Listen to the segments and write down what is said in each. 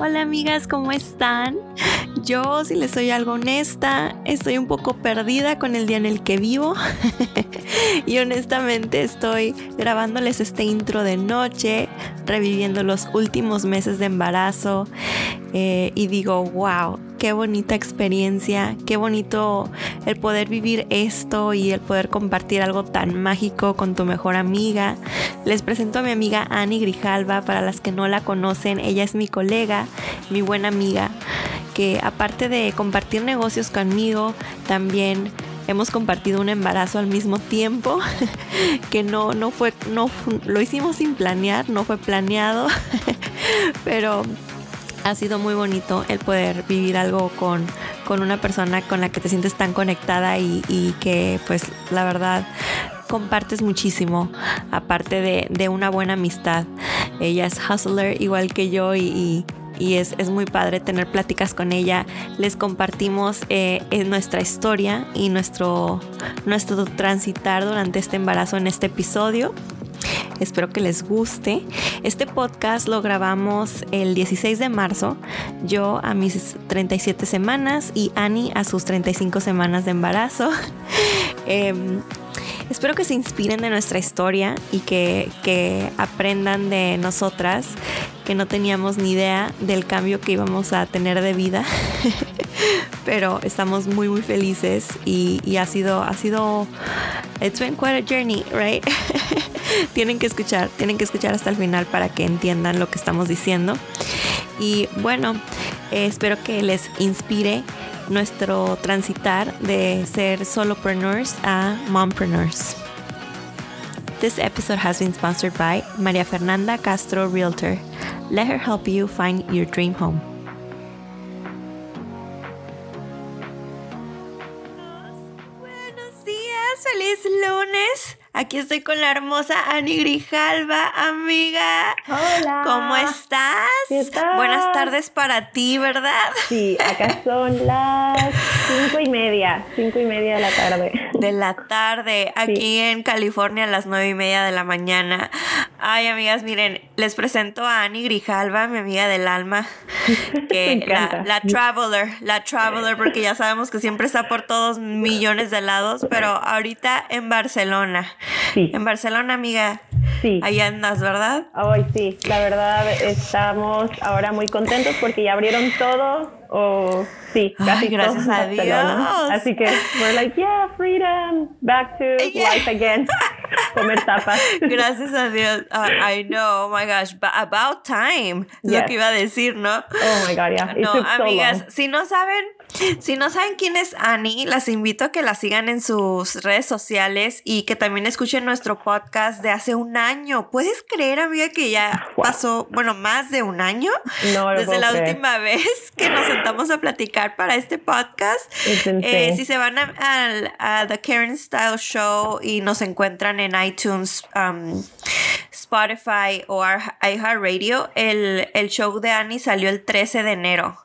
Hola amigas, ¿cómo están? Yo, si les soy algo honesta, estoy un poco perdida con el día en el que vivo. y honestamente estoy grabándoles este intro de noche, reviviendo los últimos meses de embarazo. Eh, y digo, wow, qué bonita experiencia, qué bonito el poder vivir esto y el poder compartir algo tan mágico con tu mejor amiga. Les presento a mi amiga Annie Grijalva, para las que no la conocen, ella es mi colega, mi buena amiga, que aparte de compartir negocios conmigo, también hemos compartido un embarazo al mismo tiempo, que no, no fue, no, lo hicimos sin planear, no fue planeado, pero ha sido muy bonito el poder vivir algo con, con una persona con la que te sientes tan conectada y, que pues la verdad compartes muchísimo, aparte de, una buena amistad. Ella es hustler igual que yo y, es, muy padre tener pláticas con ella. Les compartimos eh, nuestra historia y nuestro, nuestro transitar durante este embarazo en este episodio. Espero que les guste. Este podcast lo grabamos el 16 de marzo, yo a mis 37 semanas y Annie a sus 35 semanas de embarazo. Em, espero que se inspiren de nuestra historia y que, que, aprendan de nosotras, que no teníamos ni idea del cambio que íbamos a tener de vida. Pero estamos muy muy felices y, ha sido, ha sido, it's been quite a journey, right? tienen que escuchar, tienen que escuchar hasta el final para que entiendan lo que estamos diciendo. Y bueno, eh, espero que les inspire nuestro transitar de ser solopreneurs a mompreneurs. This episode has been sponsored by María Fernanda Castro Realtor. Let her help you find your dream home. Buenos días, feliz lunes. Aquí estoy con la hermosa Ani Grijalva, amiga. Hola. ¿Cómo estás? Buenas tardes para ti, ¿verdad? Sí, acá son las cinco y media, cinco y media de la tarde. De la tarde, aquí en California a las nueve y media de la mañana. Ay, amigas, miren, les presento a Ani Grijalva, mi amiga del alma, que la, la traveler, la traveler, porque ya sabemos que siempre está por todos millones de lados, pero ahorita en Barcelona. Sí. En Barcelona, amiga. Sí. Ahí andas, ¿verdad? Hoy sí, la verdad estamos ahora muy contentos porque ya abrieron todo o sí, casi gracias a Dios. Así que we're like, yeah, freedom, back to life again. Comer tapas. Gracias a Dios. Uh, I know, oh my gosh, about time. Lo que iba a decir, ¿no? Oh my god, yeah. no, amigas, si no saben, si no saben quién es Annie, las invito a que la sigan en sus redes sociales y que también escuchen nuestro podcast de hace un año. ¿Puedes creer, amiga, que ya pasó, bueno, más de un año? No, Desde la última vez que nos sentamos a platicar para este podcast. Eh, si se van a, The Karen Style Show y nos encuentran en iTunes, um, Spotify o iHeartRadio, el, el show de Annie salió el 13 de enero.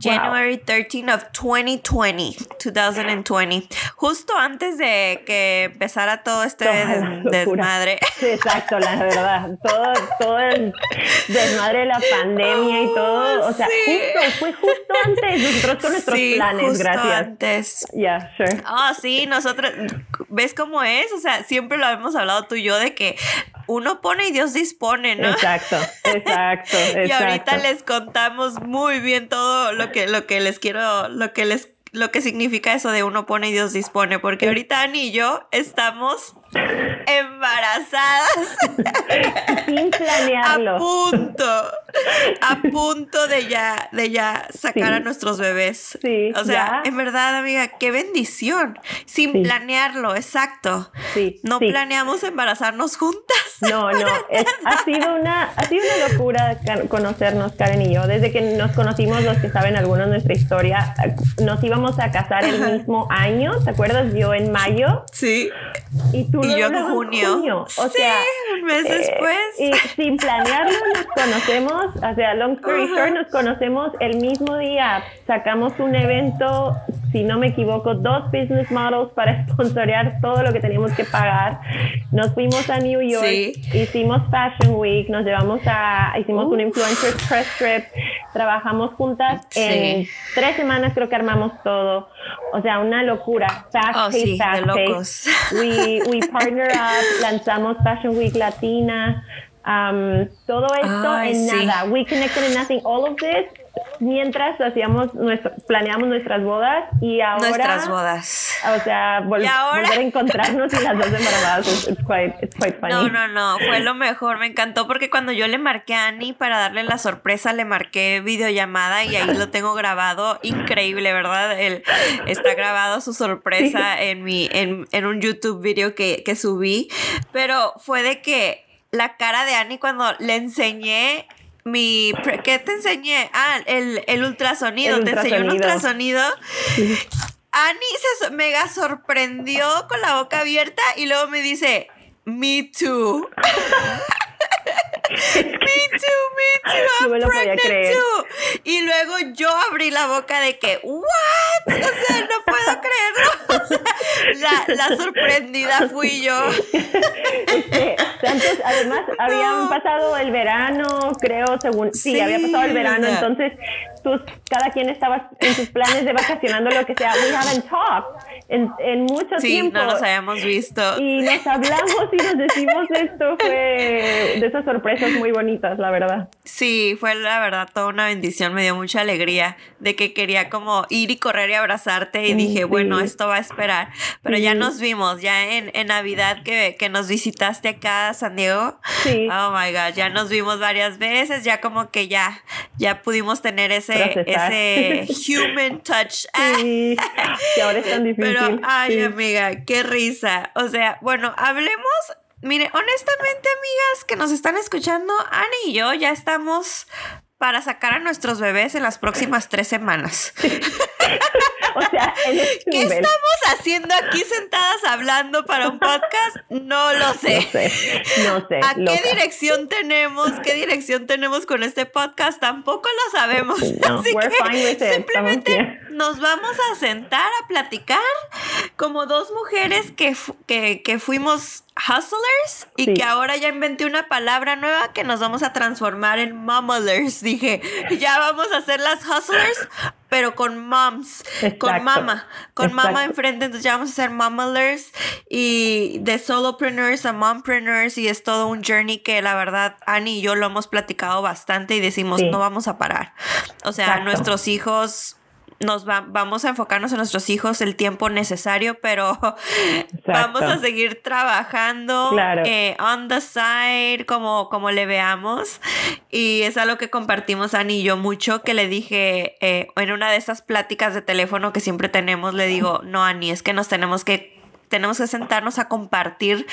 January 13 of 2020, 2020. Justo antes de que empezara todo este desmadre. exacto, la verdad. Todo, todo el desmadre de la pandemia y todo. O sea, justo, fue justo antes. Nosotros con nuestros planes, justo gracias. antes. Yeah, sure. Ah, sí, nosotros, ¿ves cómo es? O sea, siempre lo hemos hablado tú y yo de que uno pone y Dios dispone, ¿no? Exacto, exacto, exacto. y ahorita les contamos muy bien todo lo que, lo que les quiero, lo que les lo que significa eso de uno pone y Dios dispone, porque ahorita Ani y yo estamos embarazadas. Sin planearlo. A punto, a punto de ya, de ya sacar a nuestros bebés. Sí, o sea, en verdad, amiga, qué bendición. Sin planearlo, exacto. Sí, no planeamos embarazarnos juntas. No, no, ha, sido una, ha sido una locura conocernos, Karen y yo. Desde que nos conocimos, los que saben algunos de nuestra historia, nos íbamos a casar el mismo año, ¿te acuerdas? Yo en mayo. Sí. Y tú y yo en junio. O sí, un mes eh, después. Y sin planearlo nos conocemos, o sea, long story short, nos conocemos el mismo día. Sacamos un evento si no me equivoco, dos business models para sponsorear todo lo que teníamos que pagar. Nos fuimos a New York, hicimos Fashion Week, nos llevamos a, hicimos un influencer press trip, trabajamos juntas en tres semanas creo que armamos todo. O sea, una locura. Fast oh, pace, fast pace. We, we partner up, lanzamos Fashion Week Latina. Um, todo esto en nada. We connected in nothing. All of this mientras hacíamos nuestro, planeamos nuestras bodas y ahora nuestras bodas. o sea volver a encontrarnos y las dos embarazadas it's, quite, it's quite funny. No no no fue lo mejor me encantó porque cuando yo le marqué a Annie para darle la sorpresa le marqué videollamada y ahí lo tengo grabado increíble verdad Él, está grabado su sorpresa en mi en, en un YouTube video que, que subí pero fue de que la cara de Annie cuando le enseñé mi ¿qué te enseñé? Ah, el, el ultrasonido, te enseñé un ultrasonido. Annie se mega sorprendió con la boca abierta y luego me dice, me too. me too, me too, I'm no me lo pregnant too. Y luego yo abrí la boca de que, ¿what? O sea, no puedo creerlo. la, la, sorprendida fui yo. Este, además, habían pasado el verano, creo, según. Sí, había pasado el verano, entonces cada quien estaba en sus planes de vacacionando, lo que sea. We haven't talked en, en mucho sí, tiempo. no nos habíamos visto. Y nos hablamos y nos decimos esto. Fue de esas sorpresas muy bonitas, la verdad. Sí, fue la verdad toda una bendición. Me dio mucha alegría de que quería como ir y correr y abrazarte. Y dije, bueno, esto va a esperar. Pero ya nos vimos, ya en, en Navidad que, que, nos visitaste acá a San Diego. Sí. Oh my God, ya nos vimos varias veces. Ya como que ya, ya pudimos tener ese ese, human touch. Sí, que ahora es tan difícil. Pero, ay, amiga, qué risa. O sea, bueno, hablemos. Mire, honestamente, amigas que nos están escuchando, Ani y yo ya estamos para sacar a nuestros bebés en las próximas tres semanas. o sea, este ¿qué estamos haciendo aquí sentadas hablando para un podcast? No lo sé. No sé. No sé ¿A qué dirección tenemos? ¿Qué dirección tenemos con este podcast? Tampoco lo sabemos. Así que simplemente nos vamos a sentar a platicar como dos mujeres que, que, que fuimos hustlers y que ahora ya inventé una palabra nueva que nos vamos a transformar en mumblers. Dije, ya vamos a ser las hustlers, pero con moms, con mama, con mama enfrente. Entonces ya vamos a ser mumblers y de solopreneurs a mompreneurs y es todo un journey que la verdad Annie y yo lo hemos platicado bastante y decimos, no vamos a parar. O sea, nuestros hijos nos vamos a enfocarnos en nuestros hijos el tiempo necesario, pero vamos a seguir trabajando eh, on the side, como, como le veamos. Y es algo que compartimos Ani y yo mucho, que le dije eh, en una de esas pláticas de teléfono que siempre tenemos, le digo, no, Ani, es que nos tenemos que tenemos que sentarnos a compartir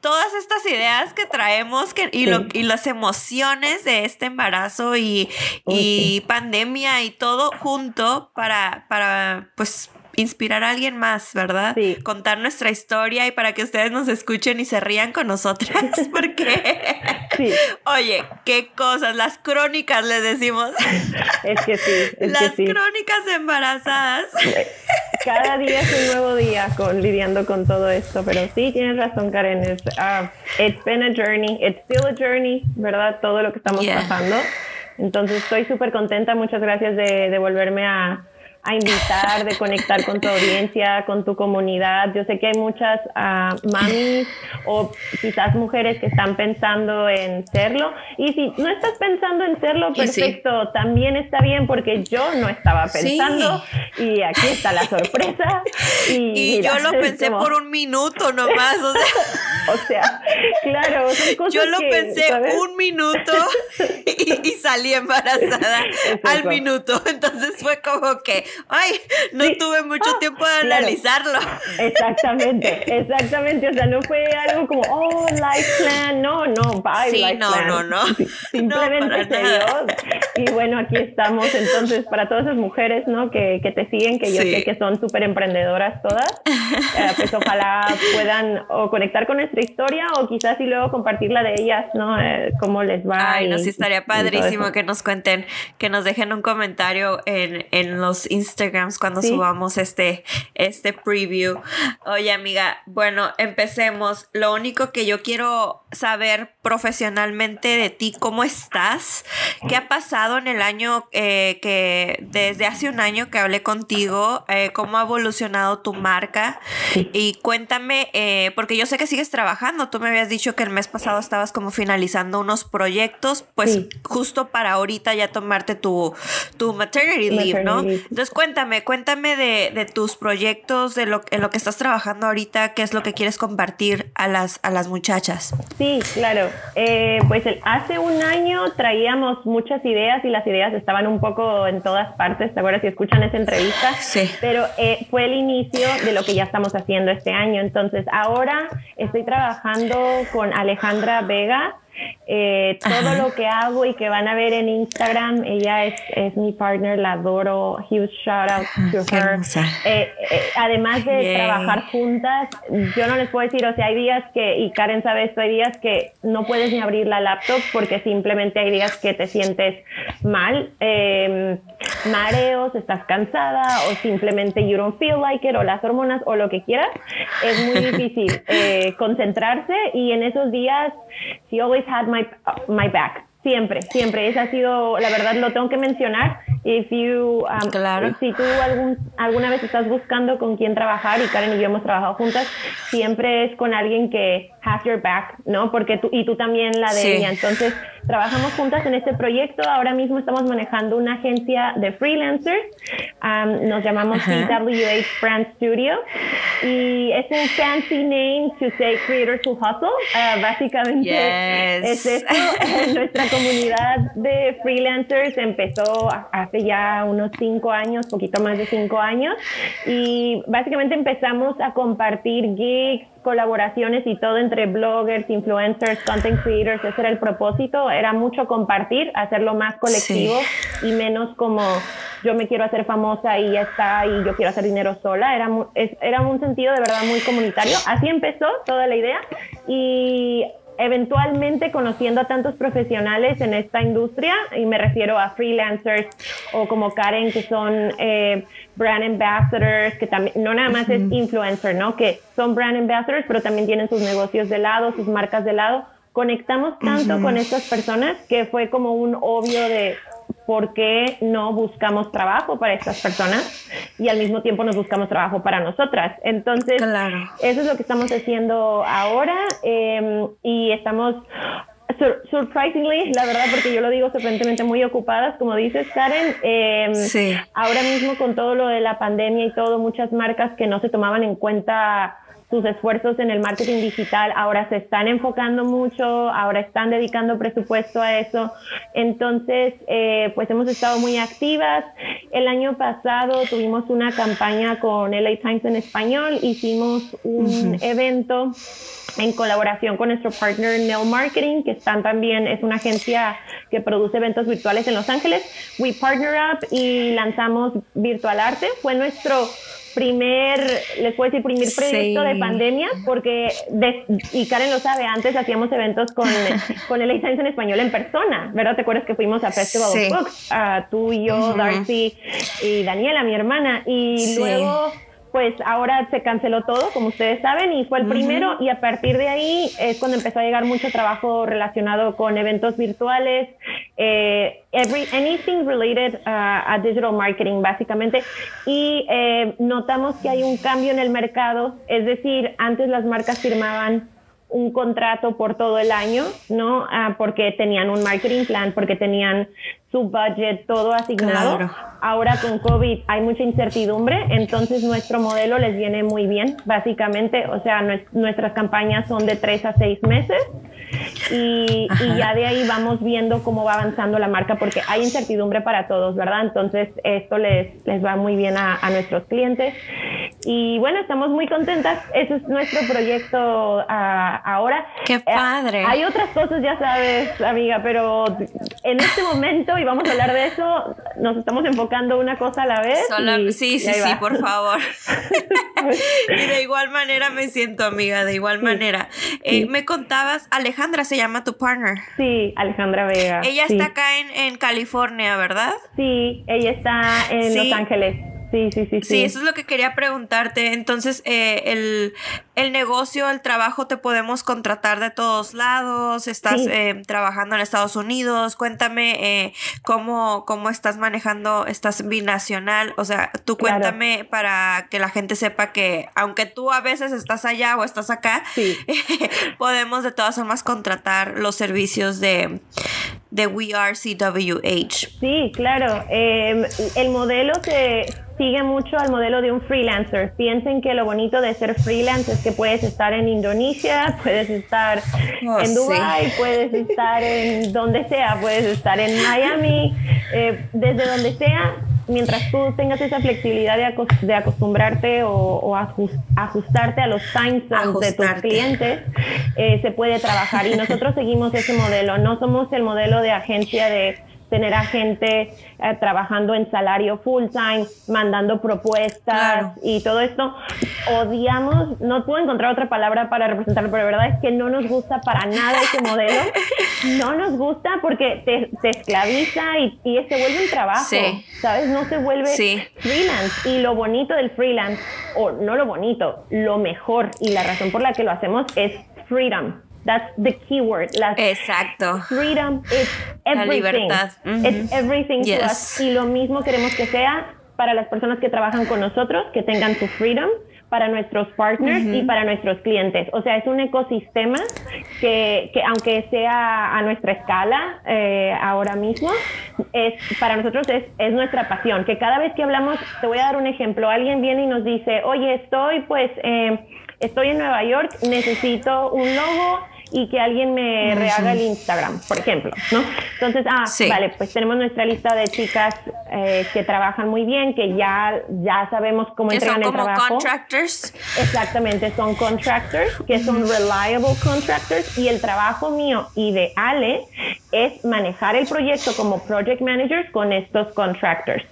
todas estas ideas que traemos que, y, lo, y las emociones de este embarazo y, y pandemia y todo junto para, para pues inspirar a alguien más, ¿verdad? Sí. Contar nuestra historia y para que ustedes nos escuchen y se rían con nosotras, porque, sí. oye, qué cosas, las crónicas les decimos. Es que sí, es las que sí. crónicas embarazadas. Cada día es un nuevo día con lidiando con todo esto, pero sí tienes razón, Karen. Es, uh, it's been a journey, it's still a journey, ¿verdad? Todo lo que estamos pasando. Entonces estoy súper contenta. Muchas gracias de, de volverme a a invitar, de conectar con tu audiencia, con tu comunidad. Yo sé que hay muchas uh, mamis o quizás mujeres que están pensando en serlo. Y si no estás pensando en serlo, perfecto, también está bien porque yo no estaba pensando y aquí está la sorpresa. Y, yo lo pensé por un minuto nomás. O sea, o sea claro, yo lo pensé un minuto y, salí embarazada al minuto. Entonces fue como que ay, no tuve mucho ah, tiempo de analizarlo. Exactamente, exactamente. O sea, no fue algo como, oh, life plan. No, no, bye, sí, life no, plan. no, no. Simplemente se dio. Y bueno, aquí estamos entonces para todas esas mujeres ¿no? que, que te siguen, que yo sé que son súper emprendedoras todas, eh, pues ojalá puedan o conectar con nuestra historia o quizás y luego compartirla de ellas, ¿no? Eh, cómo les va. Ay, no, sí estaría padrísimo que nos cuenten, que nos dejen un comentario en, en los Instagrams cuando subamos este, este preview. Oye, amiga, bueno, empecemos. Lo único que yo quiero saber profesionalmente de ti, cómo estás, qué ha pasado en el año eh, que desde hace un año que hablé contigo, eh, cómo ha evolucionado tu marca y cuéntame, eh, porque yo sé que sigues trabajando, tú me habías dicho que el mes pasado estabas como finalizando unos proyectos, pues justo para ahorita ya tomarte tu, tu maternity, leave, ¿no? Entonces cuéntame, cuéntame de, de tus proyectos, de lo, en lo que estás trabajando ahorita, qué es lo que quieres compartir a las, a las muchachas. Sí, claro. Eh, pues hace un año traíamos muchas ideas y las ideas estaban un poco en todas partes, ¿te acuerdas si escuchan esa entrevista? Sí. Pero eh, fue el inicio de lo que ya estamos haciendo este año. Entonces, ahora estoy trabajando con Alejandra Vega, eh, todo lo que hago y que van a ver en Instagram, ella es, es mi partner, la adoro. Huge shout out to her. Eh, eh, además de trabajar juntas, yo no les puedo decir, o sea, hay días que, y Karen sabe esto, hay días que no puedes ni abrir la laptop porque simplemente hay días que te sientes mal, em, mareos, estás cansada o simplemente you don't feel like it o las hormonas o lo que quieras. Es muy difícil concentrarse y en esos días, she always had my my back. Siempre, siempre. Esa ha sido, la verdad, lo tengo que mencionar. If you, um, claro. Si tú algún, alguna vez estás buscando con quién trabajar, y Karen y yo hemos trabajado juntas, siempre es con alguien que has your back, ¿no? Porque tú, y tú también la de ella. Entonces, trabajamos juntas en este proyecto. Ahora mismo estamos manejando una agencia de freelancers. Um, nos llamamos CWH Brand Studio. Y es un fancy name to say creators who hustle. Uh, básicamente es esto. Nuestra comunidad de freelancers empezó hace ya unos cinco años, poquito más de cinco años. Y básicamente empezamos a compartir gigs, colaboraciones y todo entre bloggers, influencers, content creators, ese era el propósito, era mucho compartir, hacerlo más colectivo y menos como yo me quiero hacer famosa y ya está y yo quiero hacer dinero sola, era, era un sentido de verdad muy comunitario, así empezó toda la idea y eventualmente conociendo a tantos profesionales en esta industria, y me refiero a freelancers o como Karen, que son eh, brand ambassadors, que también, no nada más es influencer, ¿no? Que son brand ambassadors, pero también tienen sus negocios de lado, sus marcas de lado. Conectamos tanto con estas personas que fue como un obvio de, ¿por qué no buscamos trabajo para estas personas y al mismo tiempo nos buscamos trabajo para nosotras? Entonces, eso es lo que estamos haciendo ahora em, y estamos surprisingly, la verdad, porque yo lo digo sorprendentemente muy ocupadas, como dices, Karen. Em, sí. Ahora mismo con todo lo de la pandemia y todo, muchas marcas que no se tomaban en cuenta sus esfuerzos en el marketing digital ahora se están enfocando mucho, ahora están dedicando presupuesto a eso. Entonces, eh, pues hemos estado muy activas. El año pasado tuvimos una campaña con LA Times en español, hicimos un evento en colaboración con nuestro partner Nell Marketing, que están también, es una agencia que produce eventos virtuales en Los Ángeles. We partner up y lanzamos Virtual Arte. Fue nuestro primer, les puedo decir, primer proyecto de pandemia, porque, y Karen lo sabe, antes hacíamos eventos con, con el Science en español en persona, ¿verdad? ¿Te acuerdas que fuimos a Festival of Books? tú y yo, Darcy y Daniela, mi hermana, y luego pues ahora se canceló todo, como ustedes saben, y fue el primero y a partir de ahí es cuando empezó a llegar mucho trabajo relacionado con eventos virtuales, eh, every, anything related a digital marketing básicamente, y eh, notamos que hay un cambio en el mercado, es decir, antes las marcas firmaban un contrato por todo el año, ¿no? Ah, porque tenían un marketing plan, porque tenían su budget todo asignado. Ahora con COVID hay mucha incertidumbre, entonces nuestro modelo les viene muy bien, básicamente. O sea, nuestras campañas son de tres a seis meses y, ya de ahí vamos viendo cómo va avanzando la marca porque hay incertidumbre para todos, ¿verdad? Entonces esto les, les va muy bien a, nuestros clientes y bueno, estamos muy contentas. Ese es nuestro proyecto ah, ahora. ¡Qué eh, padre! hay otras cosas, ya sabes, amiga, pero en este momento, y vamos a hablar de eso, nos estamos enfocando una cosa a la vez. sí, sí, sí, por favor. y de igual manera me siento amiga, de igual manera. Eh, me contabas, Alejandra se llama tu partner. Sí, Alejandra Vega. Ella está acá en, en, California, ¿verdad? Sí, ella está en Los Ángeles. Sí, sí, sí, sí. eso es lo que quería preguntarte. Entonces, eh, el, el, negocio, el trabajo, te podemos contratar de todos lados. Estás eh, trabajando en Estados Unidos. Cuéntame eh, cómo, cómo estás manejando, estás binacional. O sea, tú cuéntame para que la gente sepa que, aunque tú a veces estás allá o estás acá, podemos de todas formas contratar los servicios de, de We Are CWH. Sí, claro. Em, el modelo que sigue mucho al modelo de un freelancer. Piensen que lo bonito de ser freelance es que puedes estar en Indonesia, puedes estar oh, en Dubai, puedes estar en donde sea, puedes estar en Miami, eh, desde donde sea. Mientras tú tengas esa flexibilidad de, acostumbrarte o, ajustarte a los time zones de tus clientes, eh, se puede trabajar. Y nosotros seguimos ese modelo. No somos el modelo de agencia de tener a gente eh, trabajando en salario full time, mandando propuestas y todo esto. Odiamos, no puedo encontrar otra palabra para representarlo, pero la verdad es que no nos gusta para nada ese modelo. No nos gusta porque te, esclaviza y, y, se vuelve un trabajo, ¿sabes? No se vuelve freelance. Y lo bonito del freelance, o no lo bonito, lo mejor y la razón por la que lo hacemos es freedom. That's the keyword. La Exacto. Freedom is everything. La libertad. It's everything to us. Y lo mismo queremos que sea para las personas que trabajan con nosotros, que tengan su freedom, para nuestros partners y para nuestros clientes. O sea, es un ecosistema que, que aunque sea a nuestra escala eh, ahora mismo, es, para nosotros es, es, nuestra pasión. Que cada vez que hablamos, te voy a dar un ejemplo, alguien viene y nos dice, oye, estoy pues... Eh, estoy en Nueva York, necesito un logo y que alguien me rehaga el Instagram, por ejemplo, ¿no? Entonces, ah, vale, pues tenemos nuestra lista de chicas eh, que trabajan muy bien, que ya, ya sabemos cómo entregan el trabajo. Son contractors. Exactamente, son contractors, que son reliable contractors y el trabajo mío y de Ale es manejar el proyecto como project managers con estos contractors,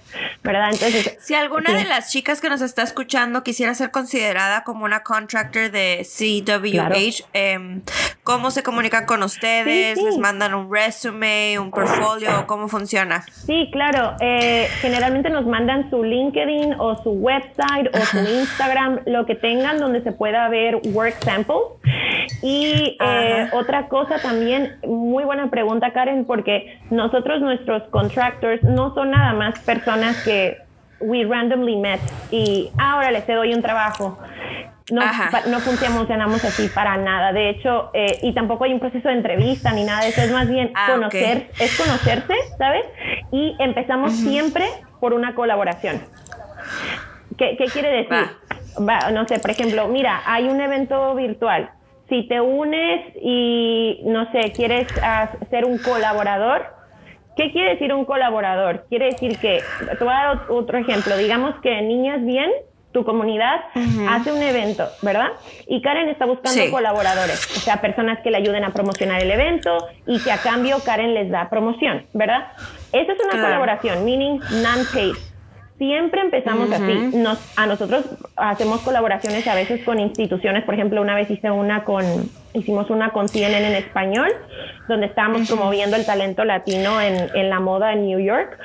¿verdad? Entonces, si alguna de las chicas que nos está escuchando quisiera ser considerada como una contractor de CWH, em, ¿cómo se comunican con ustedes? ¿Les mandan un resume, un portfolio? ¿Cómo funciona? Sí, claro. Eh, generalmente nos mandan su LinkedIn o su website o su Instagram, lo que tengan donde se pueda ver work samples. Y eh, otra cosa también, muy buena pregunta Karen, porque nosotros, nuestros contractors, no son nada más personas que we randomly met y ahora les te doy un trabajo. No, no funcionamos así para nada. De hecho, eh, y tampoco hay un proceso de entrevista ni nada de eso. Es más bien ah, conocer, es conocerse, ¿sabes? Y empezamos siempre por una colaboración. ¿Qué, quiere decir? no sé, por ejemplo, mira, hay un evento virtual si te unes y, no sé, quieres ser un colaborador, ¿qué quiere decir un colaborador? Quiere decir que, te voy a dar otro ejemplo, digamos que Niñas Bien, tu comunidad, hace un evento, ¿verdad? Y Karen está buscando colaboradores, o sea, personas que le ayuden a promocionar el evento y que a cambio Karen les da promoción, ¿verdad? Esa es una colaboración, meaning non-paid. Siempre empezamos así. Nos, a nosotros hacemos colaboraciones a veces con instituciones. Por ejemplo, una vez hice una con, hicimos una con CNN en español, donde estábamos promoviendo el talento latino en, en la moda en New York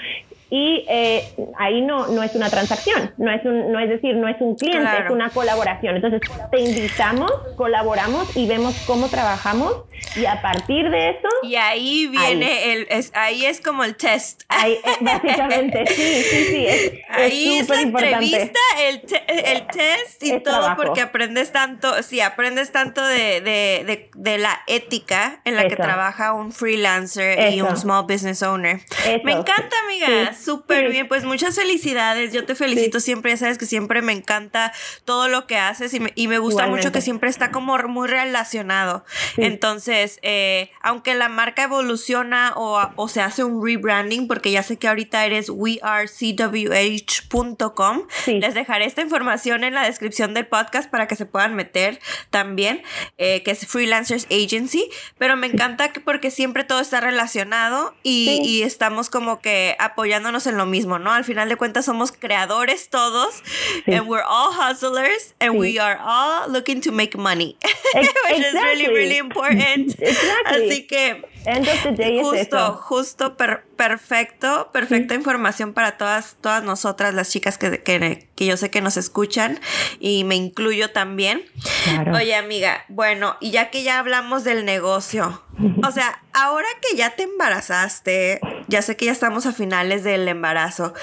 y eh, ahí no, no es una transacción, no es, un, no es decir, no es un cliente, es una colaboración. Entonces te invitamos, colaboramos y vemos cómo trabajamos y a partir de eso... Y ahí viene el, es, ahí es como el test. Ahí, eh, básicamente, sí, sí, sí. Es, ahí es, la entrevista, el, el test y todo porque aprendes tanto, sí, aprendes tanto de, de, de, la ética en la que trabaja un freelancer y un small business owner. Me encanta, amiga súper bien. Pues muchas felicidades. Yo te felicito siempre. Ya sabes que siempre me encanta todo lo que haces y me, y me gusta mucho que siempre está como muy relacionado. Entonces, eh, aunque la marca evoluciona o, se hace un rebranding, porque ya sé que ahorita eres wearcwh.com, les dejaré esta información en la descripción del podcast para que se puedan meter también, eh, que es Freelancers Agency, pero me encanta que porque siempre todo está relacionado y, y estamos como que apoyándonos en lo mismo, ¿no? Al final de cuentas somos creadores todos, and we're all hustlers, and we are all looking to make money, which is really, really important. Así que justo, justo perfecto, perfecta información para todas, todas nosotras, las chicas que, que, que, yo sé que nos escuchan y me incluyo también. Oye, amiga, bueno, y ya que ya hablamos del negocio, o sea, ahora que ya te embarazaste, ya sé que ya estamos a finales del embarazo,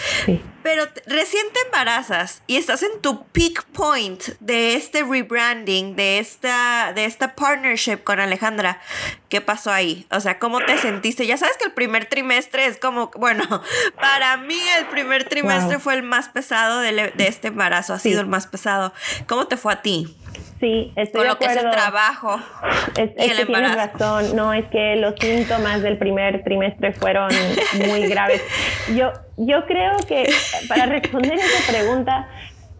pero recién te embarazas y estás en tu peak point de este rebranding, de esta, de esta partnership con Alejandra. ¿Qué pasó ahí? O sea, ¿cómo te sentiste? Ya sabes que el primer trimestre es como, bueno, para mí el primer trimestre fue el más pesado de, de este embarazo, ha sido el más pesado. ¿Cómo te fue a ti? Sí, estoy Con lo que es el trabajo. Es, que tienes razón. No, es que los síntomas del primer trimestre fueron muy graves. Yo, yo creo que para responder esa pregunta,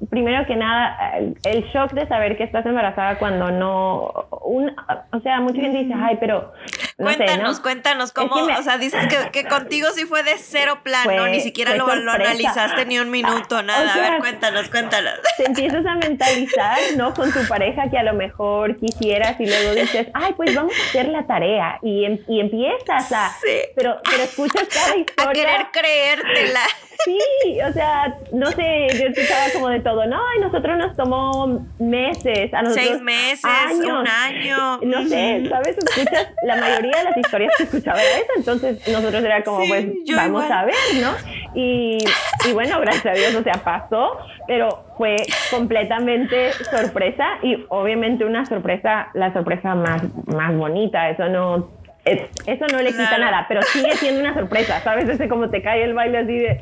primero que nada, el shock de saber que estás embarazada cuando no, o sea, mucha gente dice, ay, pero cuéntanos, cuéntanos cómo, o sea, dices que, contigo sí fue de cero plano, ni siquiera lo, analizaste ni un minuto, nada. a ver, cuéntanos, cuéntanos. Te empiezas a mentalizar, ¿no? Con tu pareja que a lo mejor quisieras y luego dices, ay, pues vamos a hacer la tarea y, em, y empiezas a, sí. pero, pero escuchas cada historia. A querer creértela. Sí, o sea, no sé, yo escuchaba como de todo, no, y nosotros nos tomó meses, a nosotros seis meses, un año. No sé, ¿sabes? Escuchas, la mayoría de las historias que escuchaba era eso, entonces nosotros era como, pues, vamos a ver, ¿no? Y, y bueno, gracias a Dios, o sea, pasó, pero fue completamente sorpresa y obviamente una sorpresa, la sorpresa más, más bonita, eso no eso no le quita nada, pero sigue siendo una sorpresa, ¿sabes? Ese como te cae el baile así de,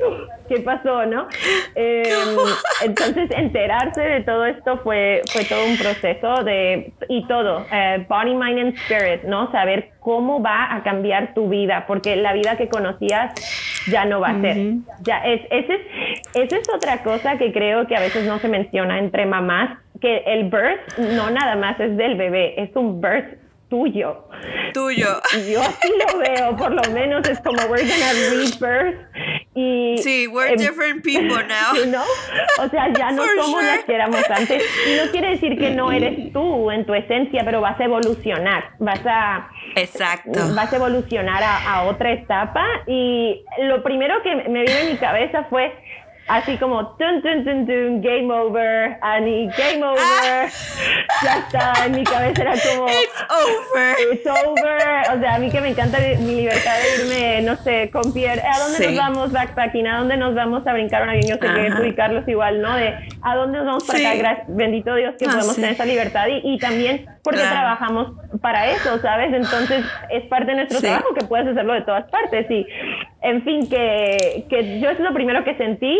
¿qué pasó, no? Em, entonces, enterarse de todo esto fue, fue todo un proceso de, y todo, eh, body, mind and spirit, ¿no? Saber cómo va a cambiar tu vida, porque la vida que conocías ya no va a ser. Ya es, ese es, esa es otra cosa que creo que a veces no se menciona entre mamás, que el birth no nada más es del bebé, es un birth tuyo. Tuyo. Yo así lo veo, por lo menos es como we're gonna rebirth y sí, we're em, different people now. ¿no? O sea, ya no somos las que éramos antes. Y no quiere decir que no eres tú en tu esencia, pero vas a evolucionar, vas a Exacto. Vas a evolucionar a, a otra etapa y lo primero que me vino en mi cabeza fue así como tun, tun, tun, tun, game over, Annie, game over, ah. ya está, en mi cabeza era como it's over, it's over, o sea, a mí que me encanta mi libertad de irme, no sé, con Pierre, ¿a dónde nos vamos backpacking? ¿A dónde nos vamos a brincar un avión? Yo sé que tú y Carlos igual, ¿no? De ¿a dónde nos vamos para acá? Gracias, bendito Dios que ah, podemos tener esa libertad y, y también porque trabajamos para eso, ¿sabes? Entonces es parte de nuestro trabajo que puedes hacerlo de todas partes y, en fin, que, que yo es lo primero que sentí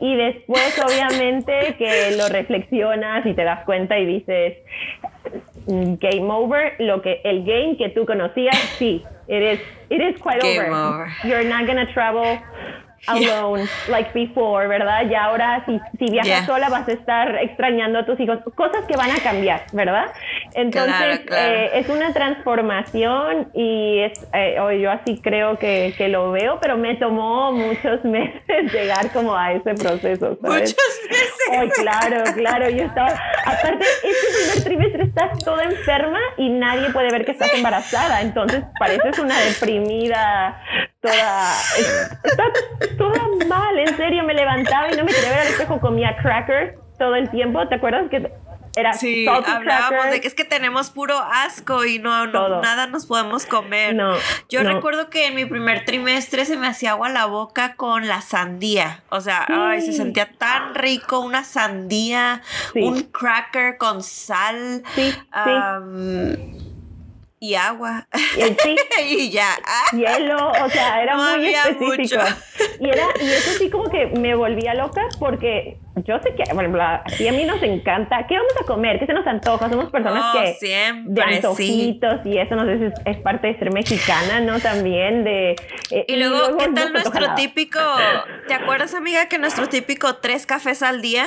y después obviamente que lo reflexionas y te das cuenta y dices game over, lo que el game que tú conocías, sí, it is it is quite over. You're not gonna travel alone like before, ¿verdad? Y ahora si, si viajas sola vas a estar extrañando a tus hijos, cosas que van a cambiar, ¿verdad? Entonces eh, es una transformación y es, eh, yo así creo que, que, lo veo, pero me tomó muchos meses llegar como a ese proceso, ¿sabes? Muchos meses. Ay, claro, claro, yo estaba, aparte, este primer trimestre estás toda enferma y nadie puede ver que estás embarazada, entonces pareces una deprimida toda, está toda mal, en serio, me levantaba y no me quería ver al espejo, comía crackers todo el tiempo, ¿te acuerdas que era sí, hablábamos de que es que tenemos puro asco y no, nada nos podemos comer. No, Yo recuerdo que en mi primer trimestre se me hacía agua la boca con la sandía. O sea, ay, se sentía tan rico una sandía, un cracker con sal. Sí, y agua. Y, y ya. Hielo, o sea, era muy específico. Y, era, y eso sí como que me volvía loca porque yo sé que, bueno, aquí a mí nos encanta. ¿Qué vamos a comer? ¿Qué se nos antoja? Somos personas Oh, que siempre, de antojitos y eso no sé, es, es parte de ser mexicana, ¿no? También de... eh, Y luego, ¿qué nos tal nuestro típico? ¿Te acuerdas, amiga, que nuestro típico tres cafés al día?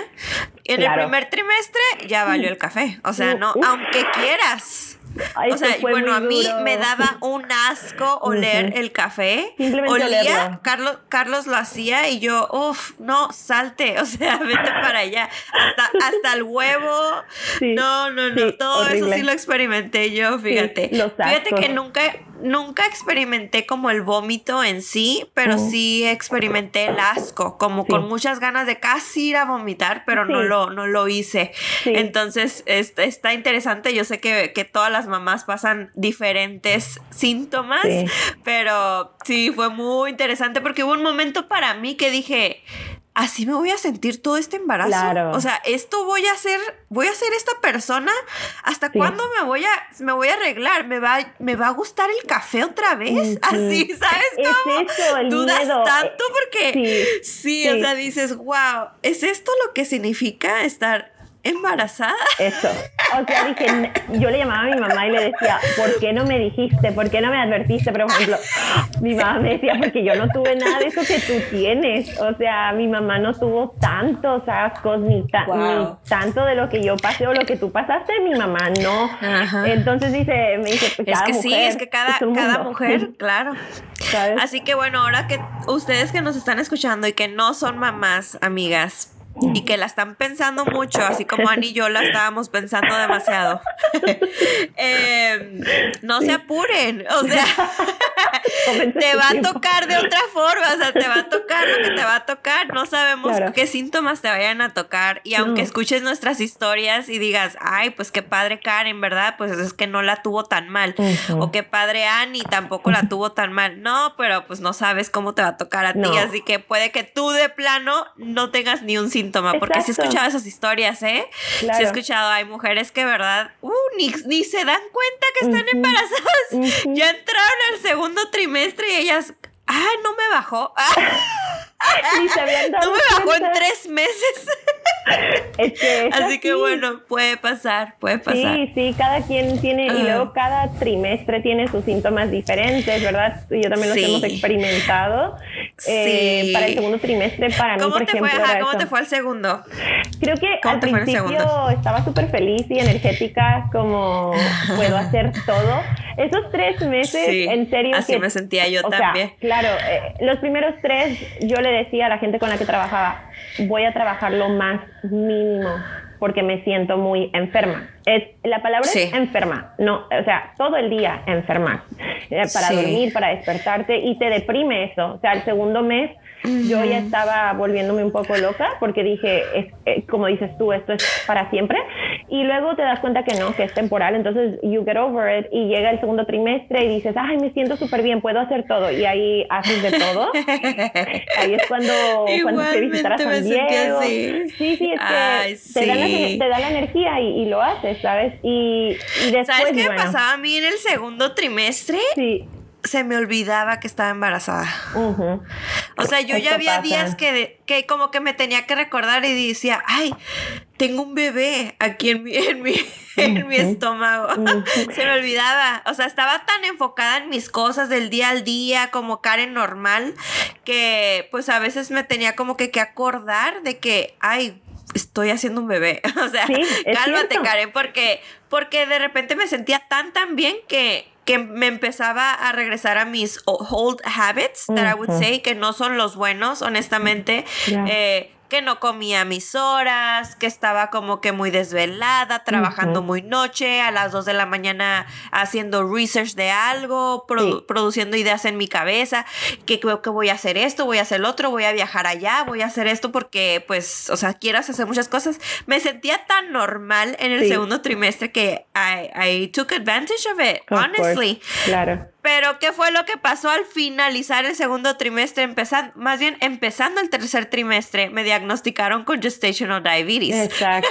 En Claro. el primer trimestre ya valió el café. O sea, no, aunque quieras. Ay, o sea, bueno, a mí duro. me daba un asco oler el café. Simplemente Olía, olerlo. Carlos, Carlos lo hacía y yo, uff, no, salte, o sea, vete para allá. Hasta, hasta el huevo. Sí, no, no, no, sí, todo eso sí lo experimenté yo, fíjate. los fíjate que nunca, nunca experimenté como el vómito en sí, pero sí experimenté el asco, como Sí. con muchas ganas de casi ir a vomitar, pero no lo, no lo hice. Entonces, es- está interesante. Yo sé que, que todas las mamás pasan diferentes síntomas, Sí. pero sí, fue muy interesante porque hubo un momento para mí que dije, así me voy a sentir todo este embarazo. Claro. O sea, esto voy a hacer, voy a ser esta persona. ¿Hasta Sí. cuándo me voy a, me voy a arreglar? ¿Me va, me va a gustar el café otra vez? Así, ¿sabes Es cómo? eso, el Dudas miedo. tanto porque Sí, sí, o sea, dices, wow, ¿es esto lo que significa estar embarazada? Eso. O sea, dije, "N- yo le llamaba a mi mamá y le decía, ¿por qué no me dijiste? ¿Por qué no me advertiste? Pero, por ejemplo, mi mamá me decía, porque yo no tuve nada de eso que tú tienes. O sea, mi mamá no tuvo tantos ascos, ni, ta- Wow. ni tanto de lo que yo pasé o lo que tú pasaste, mi mamá no. Ajá. Entonces dice, me dice, pues, Es cada que sí, es que cada, es cada mujer, claro. ¿Sabes? Así que bueno, ahora que ustedes que nos están escuchando y que no son mamás, amigas, y que la están pensando mucho, así como Ani y yo la estábamos pensando demasiado, eh, no se apuren, o sea, te va a tocar de otra forma, o sea, te va a tocar lo que te va a tocar, no sabemos Claro. qué síntomas te vayan a tocar y aunque No. escuches nuestras historias y digas, ay, pues qué padre Karen, ¿verdad? Pues es que no la tuvo tan mal, Ujú. o qué padre Annie tampoco la tuvo tan mal, no, pero pues no sabes cómo te va a tocar a ti, así que puede que tú de plano no tengas ni un síntoma, porque sí he escuchado esas historias, ¿eh? Sí Claro. he escuchado, hay mujeres que, ¿verdad? Uh, ni, ni se dan cuenta que están embarazadas. Ya entraron al segundo trimestre y ellas, ah, no me bajó. Ah, Ni se habían dado no me bajó en cuenta. tres meses. Es que es Así que así. bueno, puede pasar, puede pasar. Sí, sí, cada quien tiene, y Ajá. luego cada trimestre tiene sus síntomas diferentes, ¿verdad? Yo también los Sí. hemos experimentado. Eh, Sí. para el segundo trimestre, para mí, ¿Cómo por te ejemplo, fue? Ajá, ¿Cómo eso. te fue al segundo? Creo que ¿Cómo al en el principio estaba súper feliz y energética, como puedo hacer todo. Esos tres meses, Sí, en serio. así que- me sentía yo o sea, también. claro, eh, los primeros tres yo le decía a la gente con la que trabajaba, voy a trabajar lo más mínimo porque me siento muy enferma. Es, la palabra Sí. es enferma, no, o sea, todo el día enferma, eh, para Sí. dormir, para despertarte y te deprime eso. O sea, el segundo mes yo ya estaba volviéndome un poco loca porque dije, es, eh, como dices tú, esto es para siempre. Y luego te das cuenta que no, que es temporal. Entonces, you get over it y llega el segundo trimestre y dices, ay, me siento súper bien, puedo hacer todo. Y ahí haces de todo. Ahí es cuando, cuando a visitar a San Diego. Sí, sí, es que Ay, Te, da la, sí. te da la energía y, y lo haces, ¿sabes? Y, y después, ¿Sabes qué me bueno, pasaba a mí en el segundo trimestre? Sí. Se me olvidaba que estaba embarazada. O sea, yo ya había pasa. días que, de- que como que me tenía que recordar y decía, ay, tengo un bebé aquí en mi, en mi, en mi estómago. Se me olvidaba. O sea, estaba tan enfocada en mis cosas del día al día, como Karen normal, que pues a veces me tenía como que, que acordar de que, ay, estoy haciendo un bebé. O sea, Sí, cálmate, cierto. Karen, porque, porque de repente me sentía tan, tan bien que que me empezaba a regresar a mis old habits that I would say que no son los buenos honestamente. Eh, que no comía mis horas, que estaba como que muy desvelada, trabajando muy noche, a las 2 de la mañana haciendo research de algo, produ- Sí. produciendo ideas en mi cabeza, que creo que voy a hacer esto, voy a hacer lo otro, voy a viajar allá, voy a hacer esto porque, pues, o sea, quieras hacer muchas cosas. Me sentía tan normal en el Sí. segundo trimestre que I, I took advantage of it, Of honestly. course. Claro. Pero ¿qué fue lo que pasó al finalizar el segundo trimestre? Empezando, más bien empezando el tercer trimestre, me diagnosticaron con gestational diabetes. Exacto.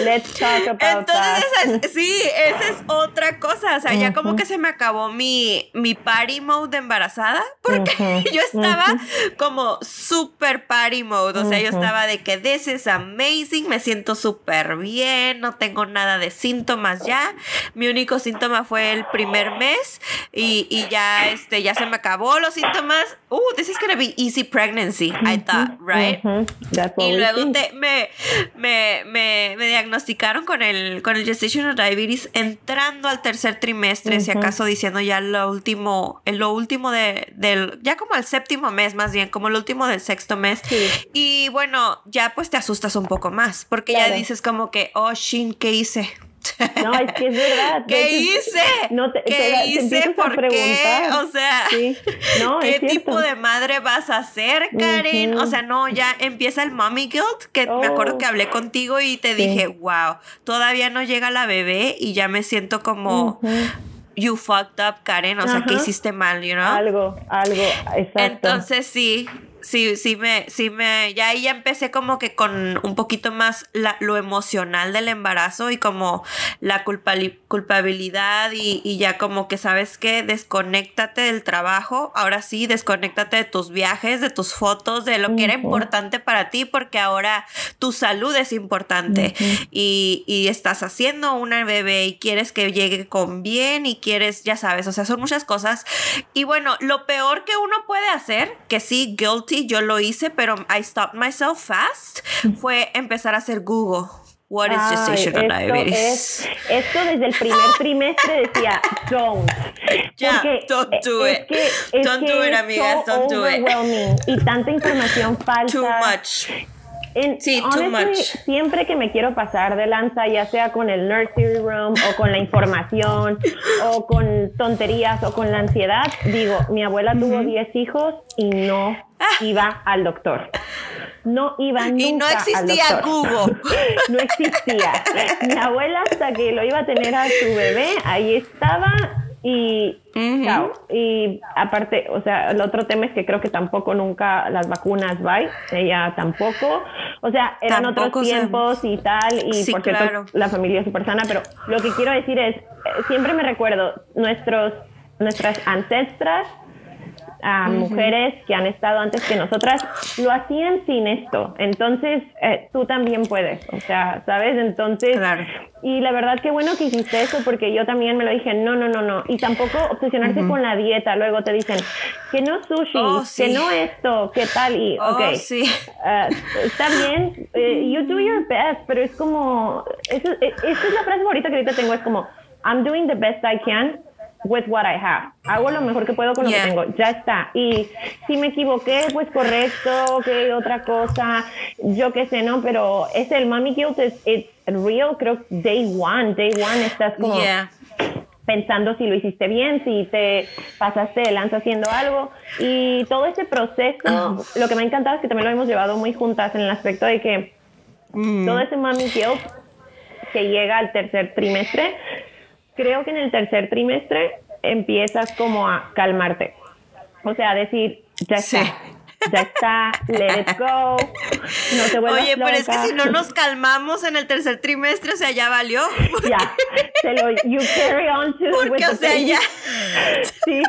let's talk about Entonces, sí, esa es otra cosa. O sea, ya como que se me acabó mi, mi party mode de embarazada, porque yo estaba como super party mode. O sea, yo estaba de que this is amazing, me siento súper bien, no tengo nada de síntomas ya. Mi único síntoma fue el primer mes y, y ya, este, ya se me acabó los síntomas. Uh, this is gonna be easy pregnancy, I thought, right? y luego te, me, me, me, me, diagnosticaron con el, con el gestational diabetes entrando al tercer trimestre, si acaso diciendo ya lo último, lo último de, del, ya como el séptimo mes más bien, como el último del sexto mes. Y bueno, ya pues te asustas un poco más, porque ya dices como que, oh, shin, ¿qué hice? No, es que es verdad. ¿Qué hice? No te, ¿Qué hice? ¿Por qué? O sea, ¿qué tipo de madre vas a ser, Karen? O sea, no, ya empieza el mommy guilt, que me acuerdo que oh. hablé contigo y te dije, wow, todavía no llega la bebé y ya me siento como... You fucked up, Karen. O sea, que hiciste mal, you know? Algo, algo, exacto. Entonces sí, sí, sí me, sí me, ya ahí ya empecé como que con un poquito más la, lo emocional del embarazo y como la culpabilidad y, y, ya como que sabes que desconéctate del trabajo, ahora sí, desconéctate de tus viajes, de tus fotos, de lo que era importante para ti, porque ahora tu salud es importante y, y estás haciendo una bebé y quieres que llegue con bien y quieres, ya sabes, o sea, son muchas cosas. Y bueno, lo peor que uno puede hacer, que sí, guilty, yo lo hice, pero I stopped myself fast, fue empezar a hacer Google. What is gestational diabetes? esto desde el primer trimestre decía, don't. Yeah, don't do it. don't do it, amigas, don't do it. Y tanta información falsa. Too much sí, too much. Siempre que me quiero pasar de lanza, ya sea con el nursery room o con la información o con tonterías o con la ansiedad, digo, mi abuela tuvo 10 hijos y no ah. iba al doctor. No iba nunca Y no existía Google. no existía. Mi abuela hasta que lo iba a tener a su bebé, ahí estaba y, y aparte, o sea, el otro tema es que creo que tampoco nunca las vacunas va, ella tampoco. O sea, eran otros tiempos y tal, y por cierto, la familia es súper sana, pero lo que quiero decir es, eh, siempre me recuerdo, nuestros, nuestras ancestras a mujeres que han estado antes que nosotras, lo hacían sin esto. Entonces, eh, tú también puedes, o sea, ¿sabes? Entonces, claro. y la verdad que bueno que hiciste eso porque yo también me lo dije, no, no, no, no. Y tampoco obsesionarse con la dieta. Luego te dicen que no sushi, oh, que no esto, que tal. Y, oh, ok, sí. uh, está bien, eh, you do your best, pero es como, eh, esa es la frase favorita que ahorita tengo, es como, I'm doing the best I can with what I have. Hago lo mejor que puedo con lo que tengo. Ya está. Y si me equivoqué, pues correcto, que otra cosa, yo qué sé, ¿no? Pero es el mommy guilt, es it's real, creo day one, day one estás como pensando si lo hiciste bien, si te pasaste de lanza haciendo algo. Y todo ese proceso, ah. lo que me ha encantado es que también lo hemos llevado muy juntas en el aspecto de que mm. todo ese mommy guilt que llega al tercer trimestre, creo que en el tercer trimestre empiezas como a calmarte. O sea, a decir, ya está, ya está, let it go, no te vuelvas Oye, pero es que si no nos calmamos en el tercer trimestre, o sea, ya valió. Ya, se lo, you carry on to Porque, o sea, ya. Sí,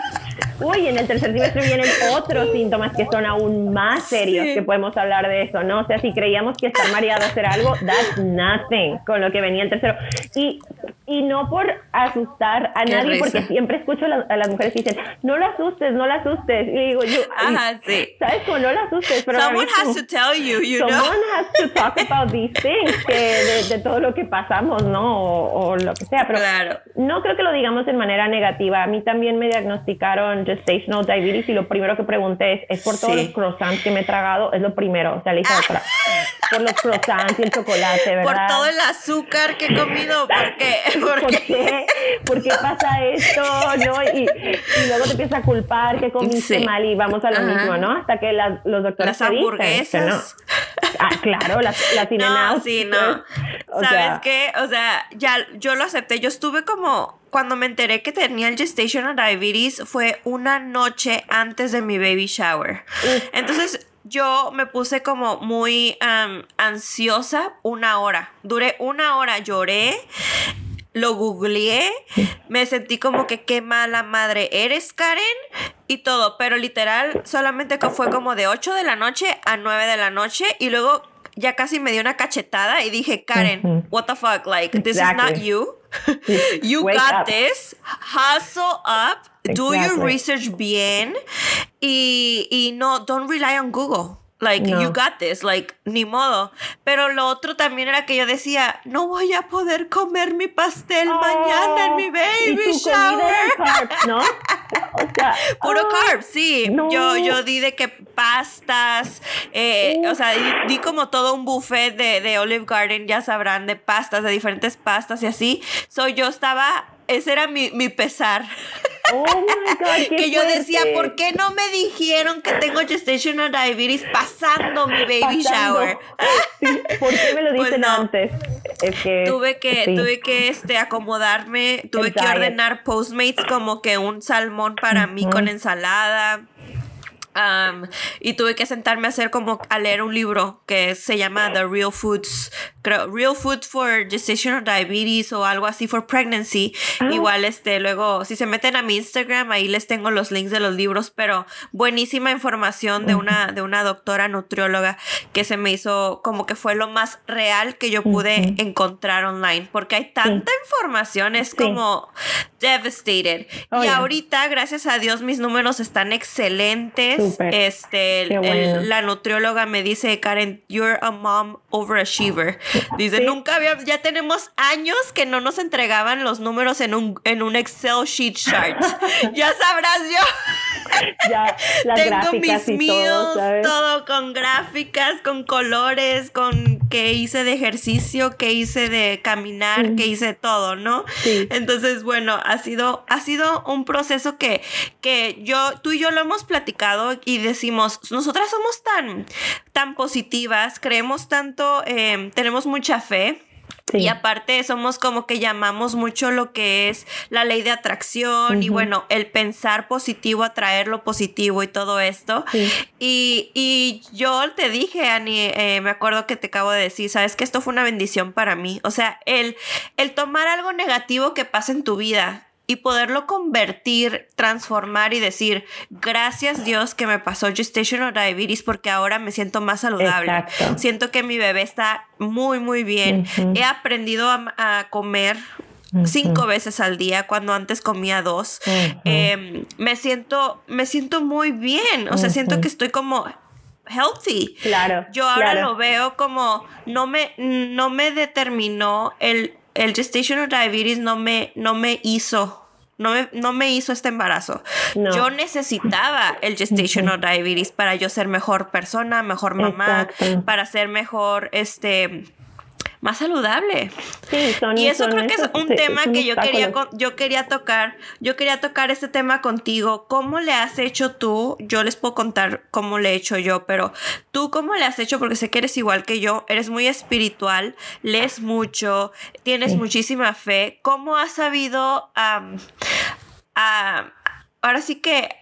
Uy, en el tercer trimestre vienen otros síntomas que son aún más serios, que podemos hablar de eso, ¿no? O sea, si creíamos que estar mareado era algo, that's nothing con lo que venía el tercero. Y, y no por asustar a nadie, porque siempre escucho a, las mujeres que dicen, no la asustes, no la asustes. Y digo, yo, Ajá, sí. ¿sabes? No la asustes. Pero someone has to tell you, you someone know. Someone has to talk about these things, que de, de todo lo que pasamos, ¿no? O, o, lo que sea. Pero claro. no creo que lo digamos de manera negativa. A mí también me diagnosticaron gestational diabetes y lo primero que pregunté es, ¿es por todos los croissants que me he tragado? Es lo primero, o sea, le dije por los croissants y el chocolate, ¿verdad? Por todo el azúcar que he comido, ¿por qué? ¿Por, qué? ¿Por qué pasa esto? ¿no? Y, y, luego te empiezas a culpar que comiste mal y vamos a lo mismo, ¿no? Hasta que los doctores Las hamburguesas. Ah, claro, la, la tienen No, sí, no. ¿Sabes qué? O sea, ya yo lo acepté. Yo estuve como cuando me enteré que tenía el gestational diabetes fue una noche antes de mi baby shower. Entonces yo me puse como muy ansiosa una hora. Duré una hora, lloré lo googleé, me sentí como que qué mala madre eres, Karen, y todo, pero literal solamente fue como de 8 de la noche a 9 de la noche y luego ya casi me dio una cachetada y dije, Karen, what the fuck, like, this is not you. you got this. Hustle up. Do your research bien. Y, y no, don't rely on Google. Like, you got this, like, ni modo. Pero lo otro también era que yo decía, no voy a poder comer mi pastel mañana en mi oh, baby shower. Carbs, ¿no? Puro oh, carbs, sí. Yo, yo di de que pastas, eh, o sea, di, como todo un buffet de, de Olive Garden, ya sabrán, de pastas, de diferentes pastas y así. So yo estaba ese era mi, mi pesar. Oh my God, que yo decía, ¿por qué no me dijeron que tengo gestational diabetes pasando mi baby shower? ¿Por qué me lo pues dicen antes? tuve que, tuve que este, acomodarme, tuve que ordenar Postmates como que un salmón para mí con ensalada y tuve que sentarme a hacer como a leer un libro que se llama The Real Foods, creo, Real Food for Gestational Diabetes o algo así for Pregnancy. Ah. Igual, este, luego, si se meten a mi Instagram, ahí les tengo los links de los libros, pero buenísima información de una, de una doctora nutrióloga que se me hizo como que fue lo más real que yo pude encontrar online, porque hay tanta información, es como devastated. Oh, y ahorita, gracias a Dios, mis números están excelentes. Este, la nutrióloga me dice, Karen, you're a mom overachiever. Dice, nunca había, ya tenemos años que no nos entregaban los números en un, en un Excel sheet chart. ya sabrás yo. ya, Tengo mis meals, todo, con gráficas, con colores, con qué hice de ejercicio, qué hice de caminar, qué hice todo, ¿no? Entonces, bueno, ha sido, ha sido un proceso que, que yo, tú y yo lo hemos platicado y decimos, nosotras somos tan, tan positivas, creemos tanto, em, tenemos mucha fe. Y aparte somos como que llamamos mucho lo que es la ley de atracción y bueno, el pensar positivo, atraer lo positivo y todo esto. Y, y, yo te dije, Ani, eh, me acuerdo que te acabo de decir, sabes que esto fue una bendición para mí. O sea, el, el tomar algo negativo que pasa en tu vida y poderlo convertir, transformar y decir, gracias Dios que me pasó gestational diabetes porque ahora me siento más saludable. Siento que mi bebé está muy, muy bien. He aprendido a, comer cinco veces al día cuando antes comía dos. Em, me siento, me siento muy bien. O sea, siento que estoy como healthy. Claro. Yo ahora lo veo como no me, no me determinó el el gestational diabetes no me, no me hizo no me, no me, hizo este embarazo. Yo necesitaba el gestational diabetes para yo ser mejor persona, mejor mamá, para ser mejor, este, más saludable. y eso creo que es un tema que yo quería, yo quería tocar. Yo quería tocar este tema contigo. ¿Cómo le has hecho tú? Yo les puedo contar cómo le he hecho yo, pero tú cómo le has hecho porque sé que eres igual que yo. Eres muy espiritual, lees mucho, tienes muchísima fe. ¿Cómo has sabido... ahora sí que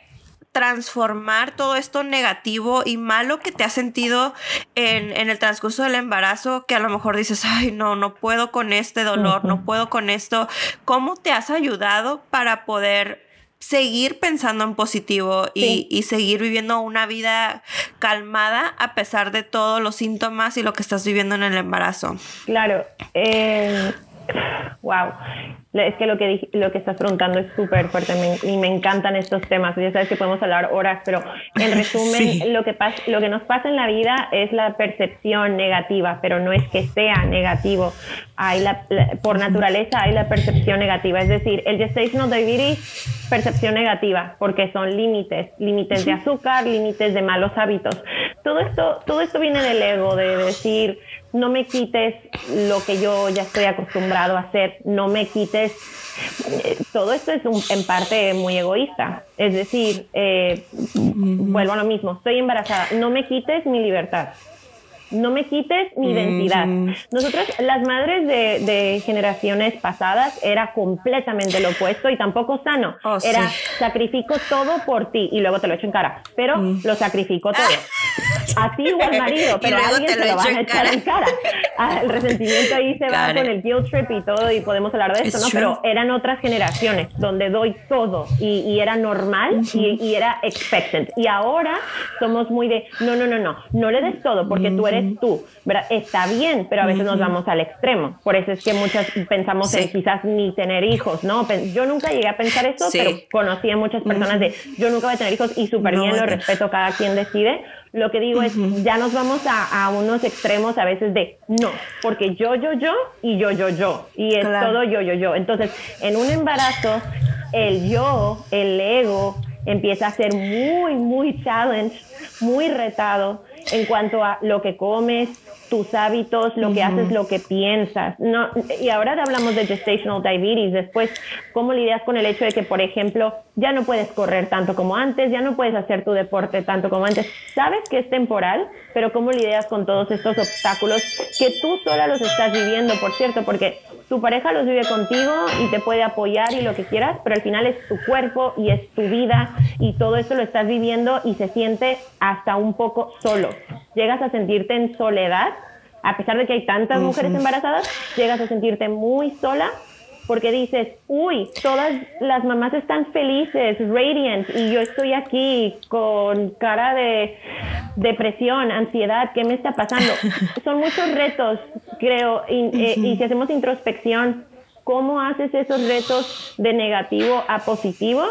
transformar todo esto negativo y malo que te has sentido en, el transcurso del embarazo, que a lo mejor dices, ay, no, no puedo con este dolor, no puedo con esto. ¿Cómo te has ayudado para poder seguir pensando en positivo y, seguir viviendo una vida calmada a pesar de todos los síntomas y lo que estás viviendo en el embarazo? Claro. Eh, wow. Es que lo que, lo que estás preguntando es súper fuerte y me encantan estos temas. Ya sabes que podemos hablar horas, pero en resumen, lo, que lo que nos pasa en la vida es la percepción negativa, pero no es que sea negativo. Hay la, por naturaleza hay la percepción negativa. Es decir, el gestational diabetes, percepción negativa, porque son límites, límites de azúcar, límites de malos hábitos. Todo esto, todo esto viene del ego, de decir, no me quites lo que yo ya estoy acostumbrado a hacer, no me quites, eh, todo esto es en parte muy egoísta, es decir, eh, vuelvo a lo mismo, estoy embarazada, no me quites mi libertad. no me quites mi identidad. Nosotros, las madres de, generaciones pasadas, era completamente lo opuesto y tampoco sano. Oh, era sacrifico todo por ti y luego te lo echo en cara, pero mm. lo sacrifico todo. Así o al marido, pero alguien te lo, va a echar en cara. Ah, el resentimiento ahí se va con el guilt trip y todo y podemos hablar de esto, ¿no? Pero eran otras generaciones donde doy todo y, era normal y, era expected. Y ahora somos muy de, no, no, no, no, no le des todo porque tú eres tú. ¿verdad? Está bien, pero a veces nos vamos al extremo. Por eso es que muchas pensamos en quizás ni tener hijos, ¿no? Yo nunca llegué a pensar eso, pero conocí a muchas personas de, yo nunca voy a tener hijos y súper bien, lo respeto, cada quien decide lo que digo es, ya nos vamos a, unos extremos a veces de no, porque yo, yo, yo y yo, yo, yo. Y es todo yo, yo, yo. Entonces, en un embarazo, el yo, el ego, empieza a ser muy, muy challenge, muy retado en cuanto a lo que comes, tus hábitos, lo que haces, lo que piensas. No, y ahora hablamos de gestational diabetes, después, ¿cómo lidias con el hecho de que, por ejemplo, ya no puedes correr tanto como antes, ya no puedes hacer tu deporte tanto como antes? Sabes que es temporal, pero ¿cómo lidias con todos estos obstáculos que tú sola los estás viviendo, por cierto? Porque tu pareja los vive contigo y te puede apoyar y lo que quieras, pero al final es tu cuerpo y es tu vida y todo eso lo estás viviendo y se siente hasta un poco solo. Llegas a sentirte en soledad, a pesar de que hay tantas mujeres embarazadas, llegas a sentirte muy sola porque dices, uy, todas las mamás están felices, radiant, y yo estoy aquí con cara de depresión, ansiedad, ¿qué me está pasando? Son muchos retos, creo, eh, y, si hacemos introspección, ¿cómo haces esos retos de negativo a positivo?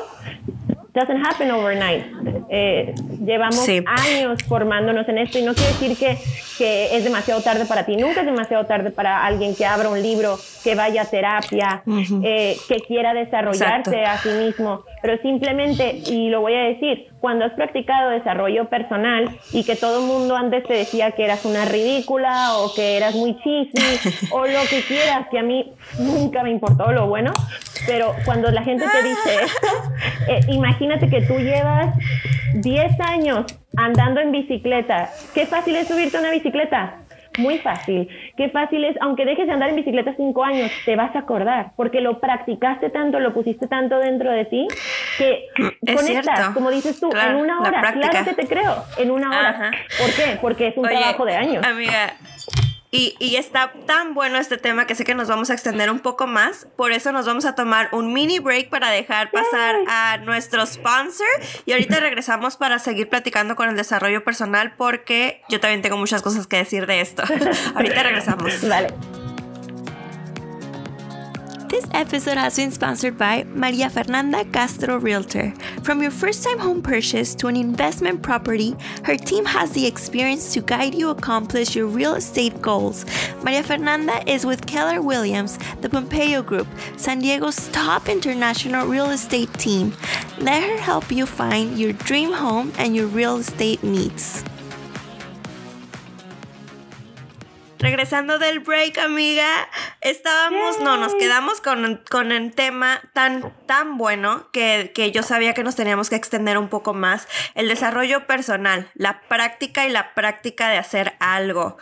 Doesn't happen overnight. Eh, llevamos años formándonos en esto y no quiere decir que, que, es demasiado tarde para ti. Nunca es demasiado tarde para alguien que abra un libro, que vaya a terapia, eh, que quiera desarrollarse a sí mismo. Pero simplemente, y lo voy a decir, cuando has practicado desarrollo personal y que todo el mundo antes te decía que eras una ridícula o que eras muy chisme o lo que quieras, que a mí nunca me importó lo bueno, pero cuando la gente te dice esto, eh, imagínate que tú llevas 10 años andando en bicicleta. Qué fácil es subirte a una bicicleta muy fácil. Qué fácil es, aunque dejes de andar en bicicleta cinco años, te vas a acordar, porque lo practicaste tanto, lo pusiste tanto dentro de ti, que conectas, como dices tú, en una hora. Claro que te creo, en una hora. ¿Por qué? Porque es un trabajo de años. Amiga, y, está tan bueno este tema que sé que nos vamos a extender un poco más. Por eso nos vamos a tomar un mini break para dejar pasar a nuestro sponsor. Y ahorita regresamos para seguir platicando con el desarrollo personal porque yo también tengo muchas cosas que decir de esto. ahorita regresamos. Vale. This episode has been sponsored by Maria Fernanda Castro Realtor. From your first time home purchase to an investment property, her team has the experience to guide you accomplish your real estate goals. Maria Fernanda is with Keller Williams, the Pompeo Group, San Diego's top international real estate team. Let her help you find your dream home and your real estate needs. Regresando del break, amiga, estábamos, no, nos quedamos con, con el tema tan, tan bueno que, que, yo sabía que nos teníamos que extender un poco más. El desarrollo personal, la práctica y la práctica de hacer algo.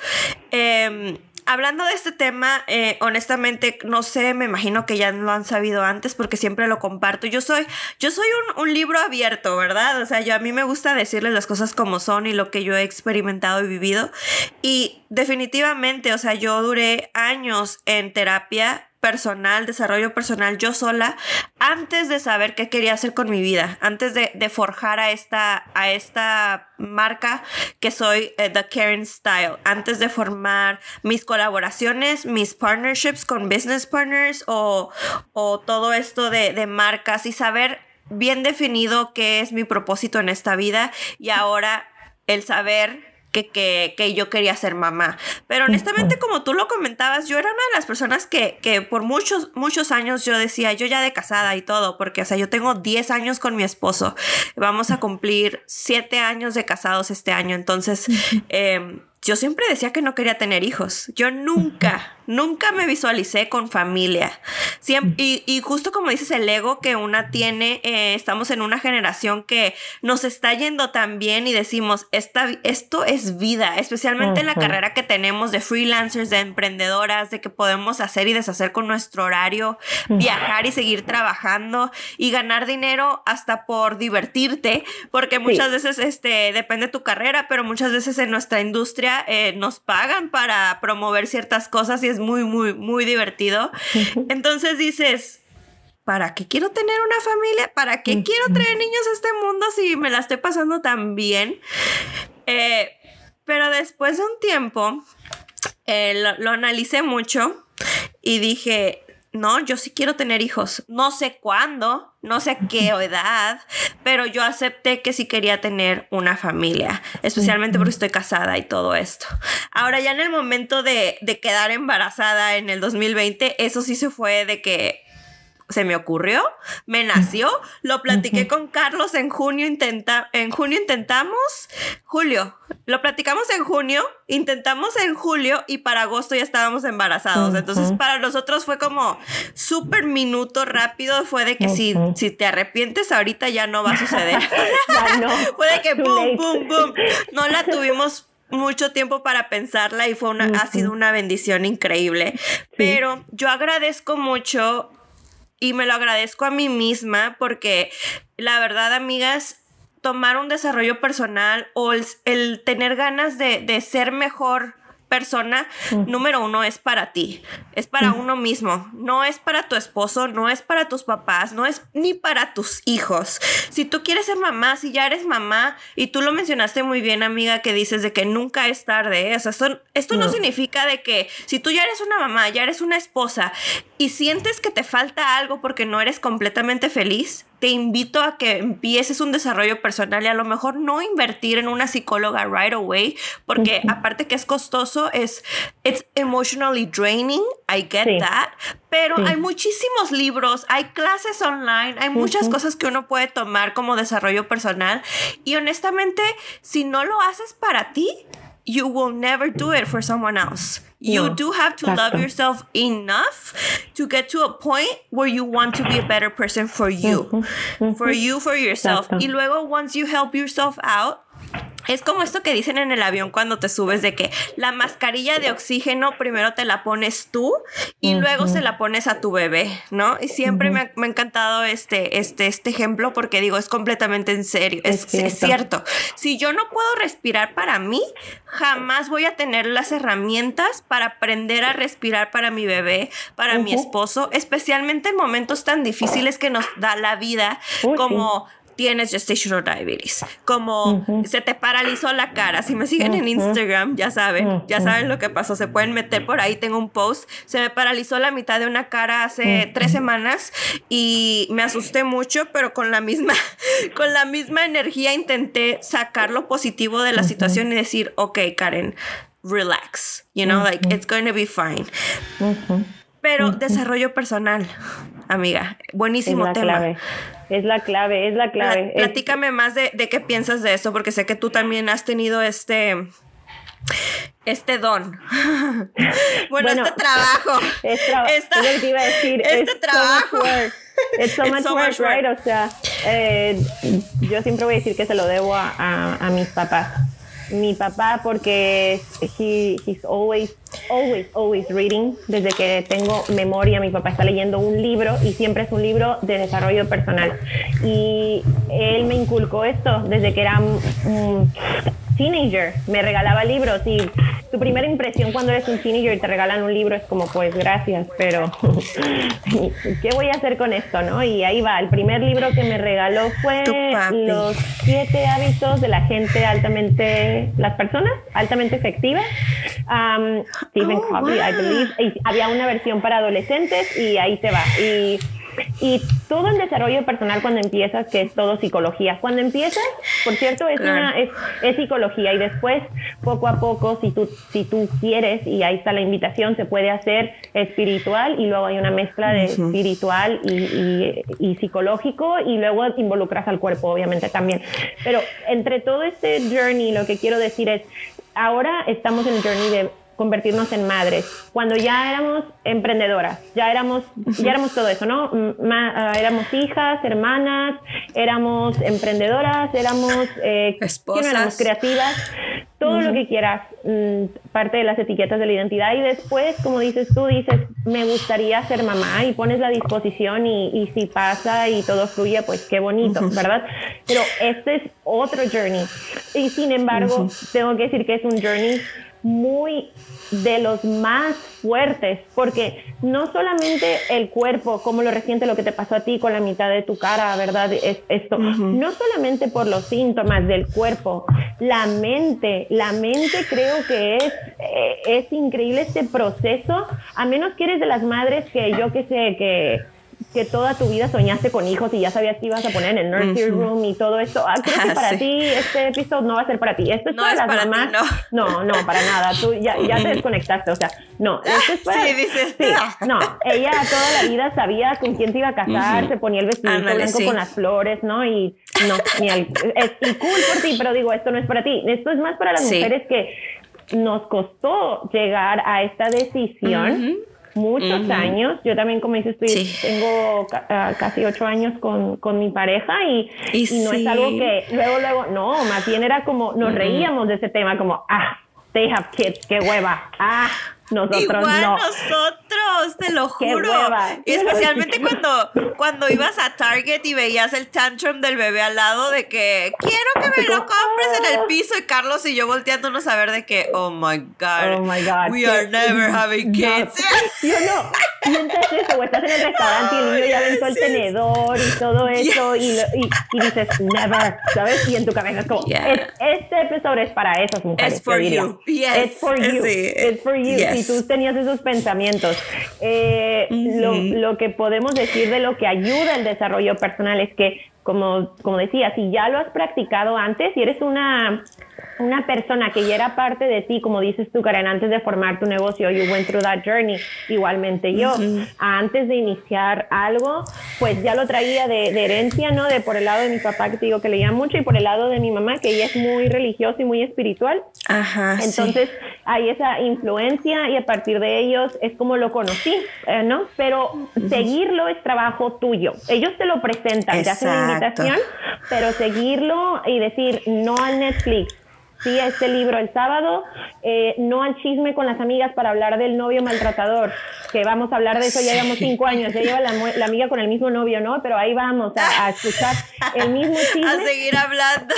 Eh, hablando de este tema, eh, honestamente, no sé, me imagino que ya lo han sabido antes porque siempre lo comparto. Yo soy, yo soy un, un, libro abierto, ¿verdad? O sea, yo a mí me gusta decirles las cosas como son y lo que yo he experimentado y vivido. Y definitivamente, o sea, yo duré años en terapia personal, desarrollo personal yo sola, antes de saber qué quería hacer con mi vida, antes de, forjar a esta, a esta marca que soy eh, The Karen Style, antes de formar mis colaboraciones, mis partnerships con business partners o, todo esto de, de marcas y saber bien definido qué es mi propósito en esta vida y ahora el saber que, yo quería ser mamá. Pero honestamente, como tú lo comentabas, yo era una de las personas que, que por muchos, muchos años yo decía, yo ya de casada y todo, porque, o sea, yo tengo 10 años con mi esposo. Vamos a cumplir 7 años de casados este año. Entonces, eh, yo siempre decía que no quería tener hijos. Yo nunca, nunca me visualicé con familia. y, y, justo como dices, el ego que una tiene, eh, estamos en una generación que nos está yendo tan bien y decimos, esta, esto es vida, especialmente en la carrera que tenemos de freelancers, de emprendedoras, de que podemos hacer y deshacer con nuestro horario, viajar y seguir trabajando y ganar dinero hasta por divertirte, porque muchas veces este, depende de tu carrera, pero muchas veces en nuestra industria eh, nos pagan para promover ciertas cosas y es muy, muy, muy divertido. Entonces dices, ¿para qué quiero tener una familia? ¿Para qué quiero traer niños a este mundo si me la estoy pasando tan bien? Eh, pero después de un tiempo, eh, lo, analicé mucho y dije, no, yo sí quiero tener hijos. No sé cuándo, no sé qué edad, pero yo acepté que sí quería tener una familia, especialmente porque estoy casada y todo esto. Ahora ya en el momento de, de quedar embarazada en el 2020, eso sí se fue de que se me ocurrió, me nació, lo platiqué con Carlos en junio, intenta, en junio intentamos, julio, lo platicamos en junio, intentamos en julio y para agosto ya estábamos embarazados. Entonces para nosotros fue como súper minuto rápido, fue de que si, si te arrepientes ahorita ya no va a suceder. no. fue de que boom, boom, boom. No la tuvimos mucho tiempo para pensarla y fue una, ha sido una bendición increíble. Pero yo agradezco mucho y me lo agradezco a mí misma porque la verdad, amigas, tomar un desarrollo personal o el, tener ganas de, de ser mejor persona, número uno, es para ti, es para uno mismo, no es para tu esposo, no es para tus papás, no es ni para tus hijos. Si tú quieres ser mamá, si ya eres mamá, y tú lo mencionaste muy bien, amiga, que dices de que nunca es tarde, ¿eh? o sea, esto, no. no significa de que si tú ya eres una mamá, ya eres una esposa y sientes que te falta algo porque no eres completamente feliz, te invito a que empieces un desarrollo personal y a lo mejor no invertir en una psicóloga right away, porque aparte que es costoso, es it's emotionally draining, I get that, pero hay muchísimos libros, hay clases online, hay muchas cosas que uno puede tomar como desarrollo personal y honestamente, si no lo haces para ti, you will never do it for someone else. You do have to love yourself enough to get to a point where you want to be a better person for you, for you, for yourself. Y luego, once you help yourself out, Es como esto que dicen en el avión cuando te subes de que la mascarilla de oxígeno primero te la pones tú y luego se la pones a tu bebé, ¿no? Y siempre me, ha, encantado este, este, este ejemplo porque digo, es completamente en serio, es, cierto. Si yo no puedo respirar para mí, jamás voy a tener las herramientas para aprender a respirar para mi bebé, para mi esposo, especialmente en momentos tan difíciles que nos da la vida, como tienes gestational diabetes, como se te paralizó la cara. Si me siguen en Instagram, ya saben, ya saben lo que pasó. Se pueden meter por ahí, tengo un post. Se me paralizó la mitad de una cara hace tres semanas y me asusté mucho, pero con la misma, con la misma energía intenté sacar lo positivo de la situación y decir, ok, Karen, relax, you know, like it's going to be fine. Pero desarrollo personal, amiga, buenísimo tema. Es la clave, es la clave. Platícame más de, qué piensas de esto, porque sé que tú también has tenido este este don. bueno, este trabajo. Es te iba a decir. Este trabajo. es so much, work, right? O sea, eh, yo siempre voy a decir que se lo debo a, a mis papás mi papá porque he, he's always, always, always reading. Desde que tengo memoria, mi papá está leyendo un libro y siempre es un libro de desarrollo personal. Y él me inculcó esto desde que era un teenager. Me regalaba libros y tu primera impresión cuando eres un teenager y te regalan un libro es como, pues gracias, pero ¿qué voy a hacer con esto, no? Y ahí va. El primer libro que me regaló fue Los siete hábitos de la gente altamente, las personas altamente efectivas. Um, Stephen oh, Covey, I believe. había una versión para adolescentes y ahí te va. Y y todo el desarrollo personal cuando empiezas, que es todo psicología. Cuando empiezas, por cierto, es, una, es, psicología y después, poco a poco, si tú, si tú quieres, y ahí está la invitación, se puede hacer espiritual y luego hay una mezcla de espiritual y, y, psicológico y luego involucras al cuerpo, obviamente también. Pero entre todo este journey, lo que quiero decir es, ahora estamos en el journey de convertirnos en madres, cuando ya éramos emprendedoras, ya éramos, ya éramos todo eso, ¿no? Ah, éramos hijas, hermanas, éramos emprendedoras, éramos, eh, éramos creativas, todo lo que quieras, mm, parte de las etiquetas de la identidad. Y después, como dices tú, dices, me gustaría ser mamá y pones la disposición y, y si pasa y todo fluye, pues qué bonito, ¿verdad? Pero este es otro journey. Y sin embargo, tengo que decir que es un journey muy de los más fuertes, porque no solamente el cuerpo, como lo reciente lo que te pasó a ti con la mitad de tu cara, ¿verdad? Es esto, no solamente por los síntomas del cuerpo, la mente, la mente creo que es, eh, es increíble este proceso, a menos que eres de las madres que yo que sé, que que toda tu vida soñaste con hijos y ya sabías que ibas a poner en el nursery room y todo esto. Ah, creo que ah, para ti este episodio no va a ser para ti. Esto es para las mamás. no. no. para nada. Tú ya, ya te desconectaste. O sea, no. Esto es para. Sí, dices. Sí, no. Ella toda la vida sabía con quién se iba a casar, se ponía el vestido blanco con las flores, ¿no? Y no, ni es y cool por ti, pero digo, esto no es para ti. Esto es más para las mujeres que nos costó llegar a esta decisión muchos años. Yo también, como dices, estoy, tengo ah, casi ocho años con, con mi pareja y, y, no es algo que luego, luego, no, más bien era como, nos reíamos de ese tema, como, ah, they have kids, qué hueva, ah, nosotros Igual no. nosotros, te lo juro. Y especialmente cuando, cuando ibas a Target y veías el tantrum del bebé al lado de que quiero que me lo compres en el piso y Carlos y yo volteándonos a ver de que, oh my God, oh my God we are never having kids. Yo no, piensas eso, o estás en el restaurante y el niño ya aventó el tenedor y todo eso y, y, dices, never, ¿sabes? Y en tu cabeza es como, este episodio es para esas mujeres. It's for you. Yes. It's for you. It's for you si tú tenías esos pensamientos. Eh, lo, lo, que podemos decir de lo que ayuda el desarrollo personal es que, como, como decía, si ya lo has practicado antes y eres una una persona que ya era parte de ti, como dices tú, Karen, antes de formar tu negocio, you went through that journey, igualmente yo, antes de iniciar algo, pues ya lo traía de, herencia, ¿no? De por el lado de mi papá, que te digo que leía mucho, y por el lado de mi mamá, que ella es muy religiosa y muy espiritual. Ajá. Entonces, hay esa influencia y a partir de ellos es como lo conocí, eh, ¿no? Pero seguirlo es trabajo tuyo. Ellos te lo presentan, te hacen la invitación, pero seguirlo y decir no al Netflix, sí a este libro el sábado, eh, no al chisme con las amigas para hablar del novio maltratador, que vamos a hablar de eso, ya llevamos cinco años, ya lleva la, amiga con el mismo novio, ¿no? Pero ahí vamos a, escuchar el mismo chisme. A seguir hablando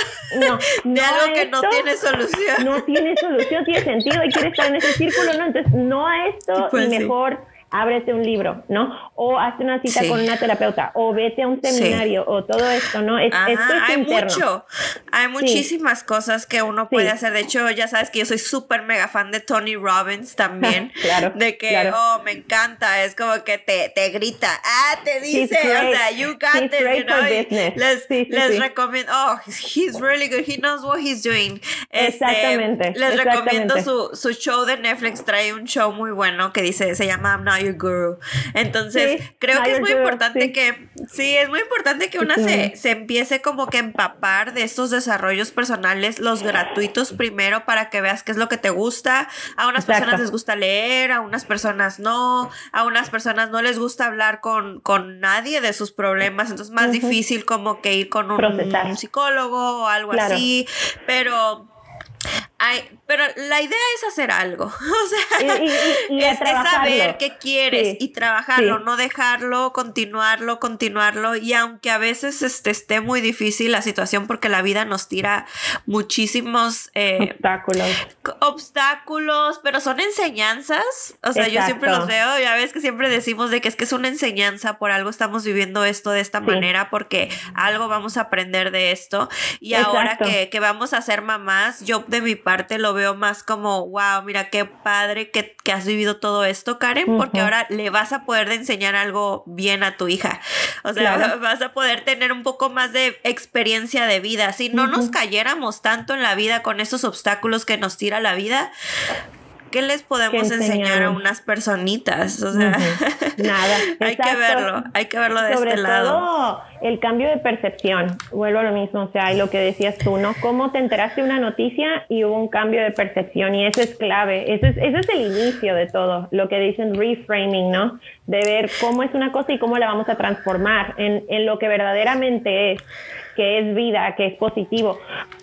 de algo que no tiene solución. No tiene solución, tiene sentido y quiere estar en ese círculo, ¿no? Entonces, no a esto pues y mejor ábrete un libro, ¿no? O hazte una cita con una terapeuta, o vete a un seminario, o todo esto, ¿no? Es, esto es hay mucho, hay muchísimas cosas que uno puede hacer. De hecho, ya sabes que yo soy súper mega fan de Tony Robbins también. claro. De que, oh, me encanta, es como que te, te grita, ah, te dice, o sea, you got it, you know. Les, les recomiendo, oh, he's really good, he knows what he's doing. Este, exactamente. Les recomiendo su, su show de Netflix, trae un show muy bueno que dice, se llama I'm Not Your Guru. Entonces, creo que es muy importante que, sí, es muy importante que una se, se empiece como que empapar de estos desarrollos personales, los gratuitos primero, para que veas qué es lo que te gusta. A unas personas les gusta leer, a unas personas no, a unas personas no les gusta hablar con, con nadie de sus problemas, entonces es más difícil como que ir con un, psicólogo o algo así, pero pero la idea es hacer algo. O sea, es, saber qué quieres y trabajarlo, no dejarlo, continuarlo, continuarlo. Y aunque a veces este, esté muy difícil la situación porque la vida nos tira muchísimos eh, obstáculos. Obstáculos, pero son enseñanzas. O sea, yo siempre los veo, ya ves que siempre decimos de que es que es una enseñanza, por algo estamos viviendo esto de esta manera, porque algo vamos a aprender de esto. Y ahora que, que vamos a ser mamás, yo de mi parte lo veo más como, wow, mira qué padre que, has vivido todo esto, Karen, porque ahora le vas a poder enseñar algo bien a tu hija. O sea, vas a poder tener un poco más de experiencia de vida. Si no nos cayéramos tanto en la vida con esos obstáculos que nos tira la vida, ¿qué les podemos enseñar a unas personitas? O sea, nada. hay que verlo, hay que verlo de Sobre este lado. Todo el cambio de percepción, vuelvo a lo mismo, o sea, y lo que decías tú, ¿no? Cómo te enteraste de una noticia y hubo un cambio de percepción y eso es clave, eso es, eso es el inicio de todo, lo que dicen reframing, ¿no? De ver cómo es una cosa y cómo la vamos a transformar en, en lo que verdaderamente es que es vida, que es positivo.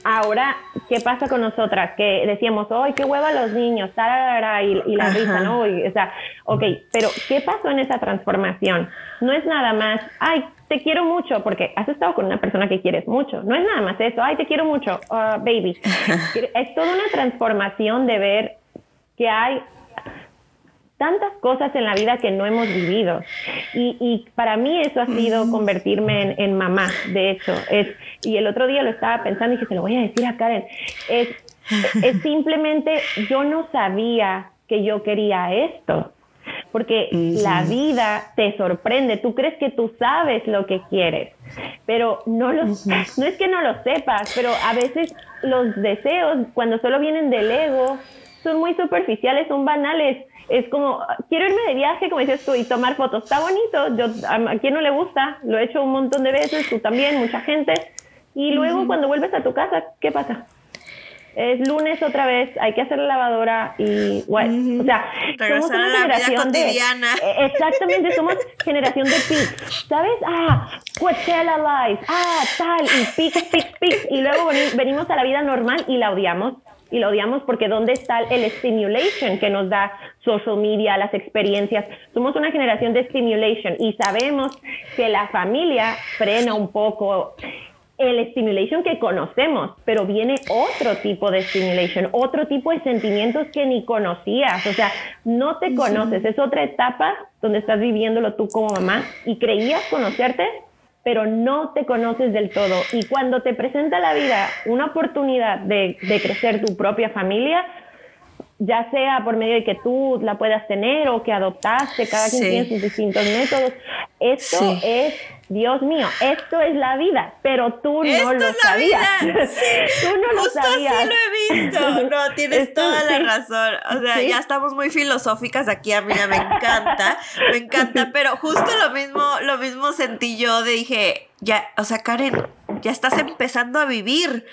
Ahora, ¿qué pasa con nosotras? Que decíamos, ¡ay, qué hueva los niños! Y, y la risa, ¿no? o sea, ok, pero ¿qué pasó en esa transformación? No es nada más, ¡ay, te quiero mucho! Porque has estado con una persona que quieres mucho. No es nada más eso, ¡ay, te quiero mucho! Uh, baby. es toda una transformación de ver que hay tantas cosas en la vida que no hemos vivido. Y, y para mí eso ha sido convertirme en, mamá, de hecho. Es, y el otro día lo estaba pensando y dije, se lo voy a decir a Karen. Es, es simplemente, yo no sabía que yo quería esto. Porque la vida te sorprende, tú crees que tú sabes lo que quieres, pero no, lo, no es que no lo sepas, pero a veces los deseos, cuando solo vienen del ego, son muy superficiales, son banales es como, quiero irme de viaje, como dices tú, y tomar fotos. Está bonito, yo, a, quien no le gusta, lo he hecho un montón de veces, tú también, mucha gente. Y luego cuando vuelves a tu casa, ¿qué pasa? Es lunes otra vez, hay que hacer la lavadora y, bueno, o sea, somos una generación de, e, exactamente, somos generación de pics, ¿sabes? Ah, Coachella Live, ah, tal, y pics, pics, pics, y luego venimos a la vida normal y la odiamos y lo odiamos porque ¿dónde está el stimulation que nos da social media, las experiencias? Somos una generación de stimulation y sabemos que la familia frena un poco el stimulation que conocemos, pero viene otro tipo de stimulation, otro tipo de sentimientos que ni conocías, o sea, no te conoces, es otra etapa donde estás viviéndolo tú como mamá y creías conocerte, pero no te conoces del todo. Y cuando te presenta la vida una oportunidad de, crecer tu propia familia, ya sea por medio de que tú la puedas tener o que adoptaste, cada quien tiene sus distintos métodos, esto es Dios mío, esto es la vida, pero tú no lo sabías. tú no lo sabías. Así lo he visto. No, tienes toda la razón. O sea, ya estamos muy filosóficas aquí, amiga, me encanta, me encanta, pero justo lo mismo, lo mismo sentí yo, de dije, ya, o sea, Karen, ya estás empezando a vivir.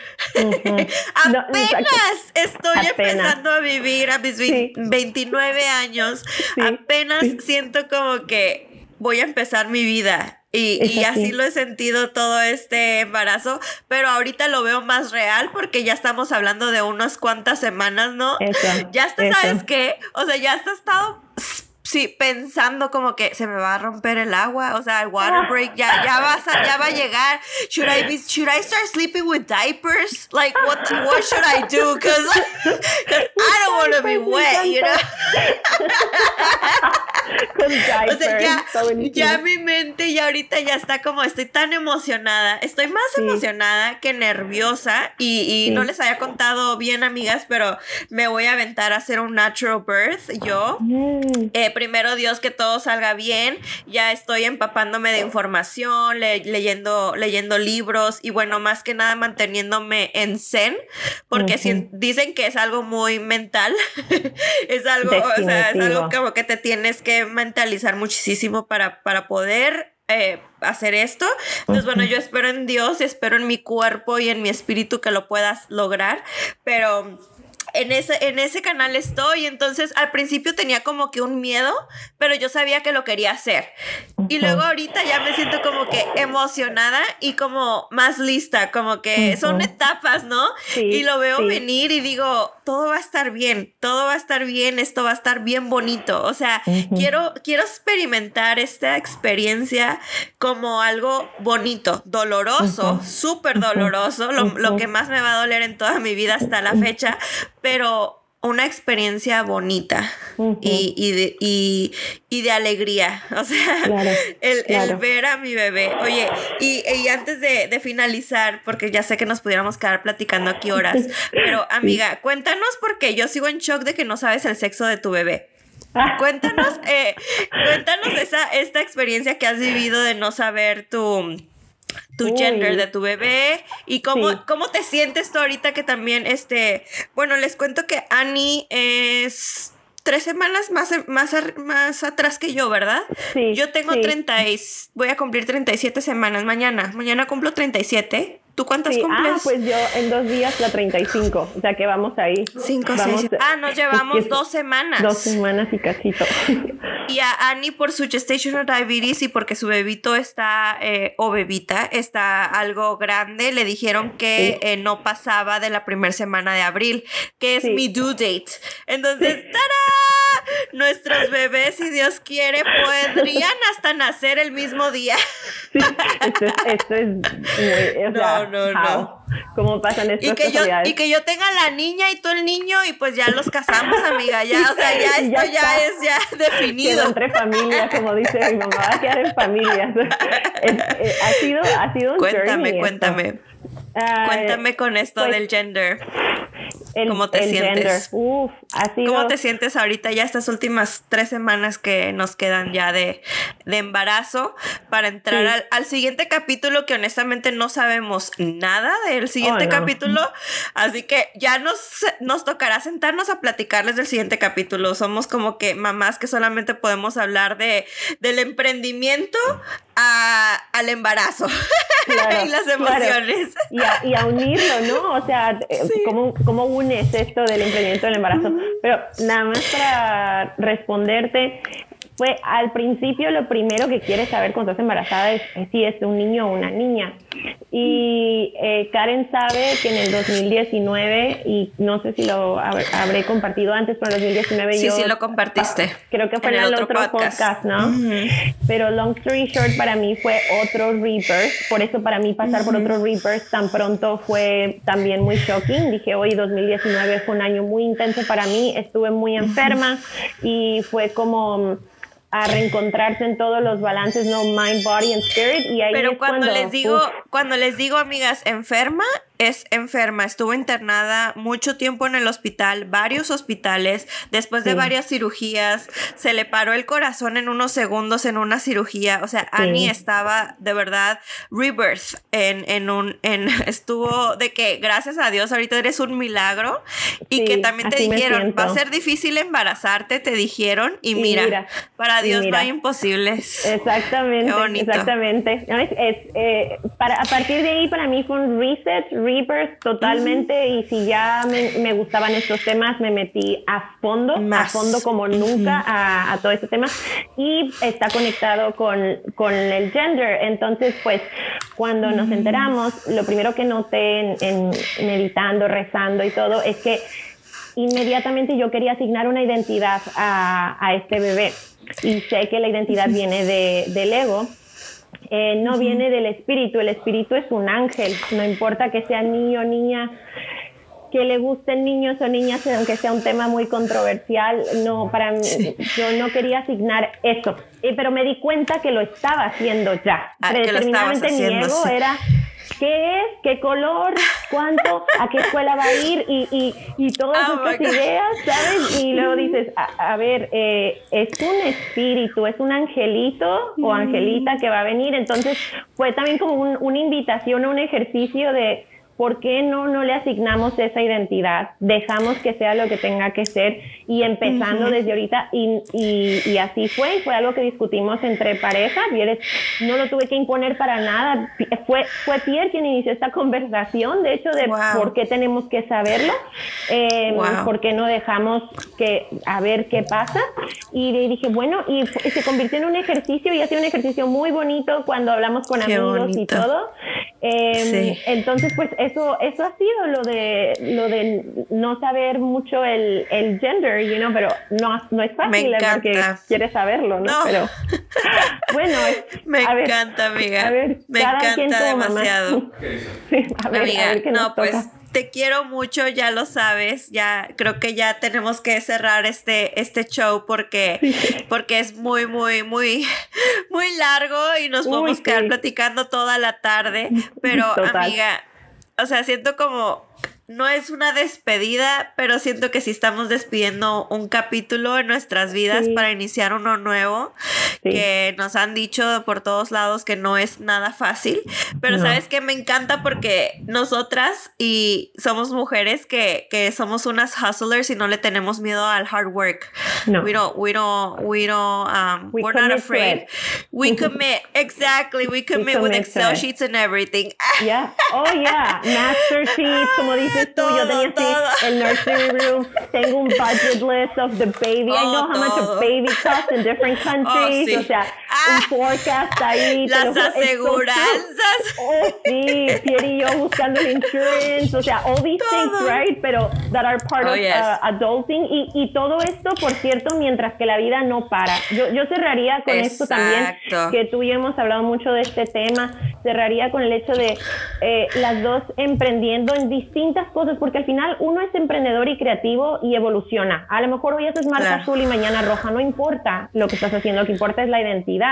apenas estoy empezando a vivir a mis 29 años. Apenas siento como que voy a empezar mi vida y, así lo he sentido todo este embarazo, pero ahorita lo veo más real porque ya estamos hablando de unas cuantas semanas, ¿no? ya está, ¿sabes qué? O sea, ya está estado sí, pensando como que se me va a romper el agua, o sea, el water break ya, ya va a, ya va a llegar. Should I be, should I start sleeping with diapers? Like, what, what should I do? Because I don't want to be wet, you know? o sea, ya, ya mi mente ya ahorita ya está como, estoy tan emocionada, estoy más emocionada que nerviosa y, y no les había contado bien, amigas, pero me voy a aventar a hacer un natural birth yo. Mm. Eh, primero Dios que todo salga bien, ya estoy empapándome de información, leyendo, leyendo libros y bueno, más que nada manteniéndome en zen, porque si, dicen que es algo muy mental, es algo, o sea, es algo como que te tienes que mentalizar muchísimo para, para poder eh, hacer esto. Entonces, bueno, yo espero en Dios, espero en mi cuerpo y en mi espíritu que lo puedas lograr, pero en ese, en ese canal estoy. Entonces, al principio tenía como que un miedo, pero yo sabía que lo quería hacer. Y luego ahorita ya me siento como que emocionada y como más lista, como que son etapas, ¿no? y lo veo venir y digo, todo va a estar bien, todo va a estar bien, esto va a estar bien bonito. O sea, quiero, quiero experimentar esta experiencia como algo bonito, doloroso, súper doloroso, lo, lo que más me va a doler en toda mi vida hasta la fecha, pero una experiencia bonita y, y, de, y, de alegría. O sea, el, ver a mi bebé. Oye, y, antes de, finalizar, porque ya sé que nos pudiéramos quedar platicando aquí horas, pero amiga, cuéntanos porque yo sigo en shock de que no sabes el sexo de tu bebé. Cuéntanos, eh, cuéntanos esa, esta experiencia que has vivido de no saber tu tu gender de tu bebé y cómo, cómo te sientes tú ahorita que también, este, bueno, les cuento que Annie es tres semanas más, más, más atrás que yo, ¿verdad? Sí. Yo tengo 30, voy a cumplir 37 semanas mañana. Mañana cumplo 37 ¿Tú cuántas sí, cumples? Ah, pues yo en dos días la 35, o sea que vamos ahí. Cinco, seis. Ah, nos llevamos dos semanas. Dos semanas y cachito. Y a Annie por su gestational diabetes y porque su bebito está, eh, o bebita, está algo grande, le dijeron que eh, no pasaba de la primera semana de abril, que es mi due date. Entonces, ¡tada! Nuestros bebés, si Dios quiere, podrían hasta nacer el mismo día. Sí, esto es, muy... no, no, no. ¿Cómo pasan estas y que yo Y que yo tenga la niña y tú el niño y pues ya los casamos, amiga, ya, o sea, ya esto ya, es ya definido. entre familias, como dice mi mamá, va a quedar en familias. Eh, ha sido, ha sido un Cuéntame, cuéntame. cuéntame con esto pues del gender. ¿Cómo te sientes? Uf, ¿Cómo te sientes ahorita ya estas últimas tres semanas que nos quedan ya de, de embarazo para entrar al, siguiente capítulo que honestamente no sabemos nada del siguiente capítulo? Así que ya nos, nos tocará sentarnos a platicarles del siguiente capítulo. Somos como que mamás que solamente podemos hablar de, del emprendimiento a, al embarazo y las emociones. Y, a, unirlo, ¿no? O sea, eh, ¿cómo, ¿cómo, esto del emprendimiento del embarazo? Pero nada más para responderte, fue al principio lo primero que quieres saber cuando estás embarazada es, si es un niño o una niña. Y eh, Karen sabe que en el 2019, y no sé si lo habré compartido antes, pero en el 2019 sí, yo... Sí, lo compartiste. Creo que fue en el, otro, podcast, ¿no? Pero long story short, para mí fue otro Reapers. Por eso para mí pasar por otro Reapers tan pronto fue también muy shocking. Dije, hoy 2019 fue un año muy intenso para mí. Estuve muy enferma y fue como a reencontrarse en todos los balances, no mind, body and spirit. Y ahí Pero cuando, les digo, cuando les digo, amigas, enferma, es enferma, estuvo internada mucho tiempo en el hospital, varios hospitales, después de varias cirugías, se le paró el corazón en unos segundos en una cirugía, o sea, Annie estaba de verdad rebirth en, en un, en, estuvo de que gracias a Dios ahorita eres un milagro y que también te dijeron, va a ser difícil embarazarte, te dijeron, y, mira, para Dios no hay imposibles. Exactamente, exactamente. Es, eh, para, a partir de ahí para mí fue un reset, totalmente y si ya me, gustaban estos temas me metí a fondo, a fondo como nunca a, todo este tema y está conectado con, el gender. Entonces, pues cuando nos enteramos, lo primero que noté en, meditando, rezando y todo es que inmediatamente yo quería asignar una identidad a, este bebé y sé que la identidad viene de, del ego eh, no viene del espíritu, el espíritu es un ángel, no importa que sea niño o niña, que le gusten niños o niñas, aunque sea un tema muy controversial, no, para mí, yo no quería asignar eso, eh, pero me di cuenta que lo estaba haciendo ya. Ah, Predeterminadamente mi ego era qué es, qué color, cuánto, a qué escuela va a ir y, y, y todas oh estas ideas, ¿sabes? Y luego dices, a, ver, eh, es un espíritu, es un angelito o mm. angelita que va a venir. Entonces fue también como una invitación, un ejercicio de ¿por qué no, no le asignamos esa identidad? Dejamos que sea lo que tenga que ser y empezando desde ahorita y, y, así fue, fue algo que discutimos entre pareja, no lo tuve que imponer para nada, fue, fue Pierre quien inició esta conversación, de hecho, de por qué tenemos que saberlo, eh, por qué no dejamos que a ver qué pasa y dije, bueno, y, se convirtió en un ejercicio y ha sido un ejercicio muy bonito cuando hablamos con amigos y todo. Em, entonces, pues eso, eso ha sido lo de, lo de no saber mucho el, el gender, you know, pero no, no es fácil porque quieres saberlo, ¿no? Pero bueno, me encanta, amiga. me encanta demasiado. a ver, amiga, no, pues te quiero mucho, ya lo sabes, ya creo que ya tenemos que cerrar este, este show porque, porque es muy, muy, muy, muy largo y nos vamos a quedar platicando toda la tarde, pero amiga, o sea, siento como no es una despedida, pero siento que sí estamos despidiendo un capítulo en nuestras vidas para iniciar uno nuevo, que nos han dicho por todos lados que no es nada fácil, pero sabes que me encanta porque nosotras y somos mujeres que, que, somos unas hustlers y no le tenemos miedo al hard work. No. We don't, we don't, we don't, um, we are not afraid. We commit, exactly, we commit, with Excel sheets and everything. Yeah, oh yeah, master sheets, como dices tú, yo tenía así el nursery room, tengo un budget list of the baby, I know how much a baby costs in different oh, countries, o sea, un ah. forecast ahí. Las aseguranzas. Oh, sí, Pierre y yo buscando el insurance, o sea, all these things, right, pero that are part oh, of uh, adulting, y, y, todo esto, por cierto, mientras que la vida no para. Yo, yo cerraría con esto también, que tú y yo hemos hablado mucho de este tema, cerraría con el hecho de eh, las dos emprendiendo en distintas cosas, porque al final uno es emprendedor y creativo y evoluciona. A lo mejor hoy haces marca azul y mañana roja, no importa lo que estás haciendo, lo que importa es la identidad,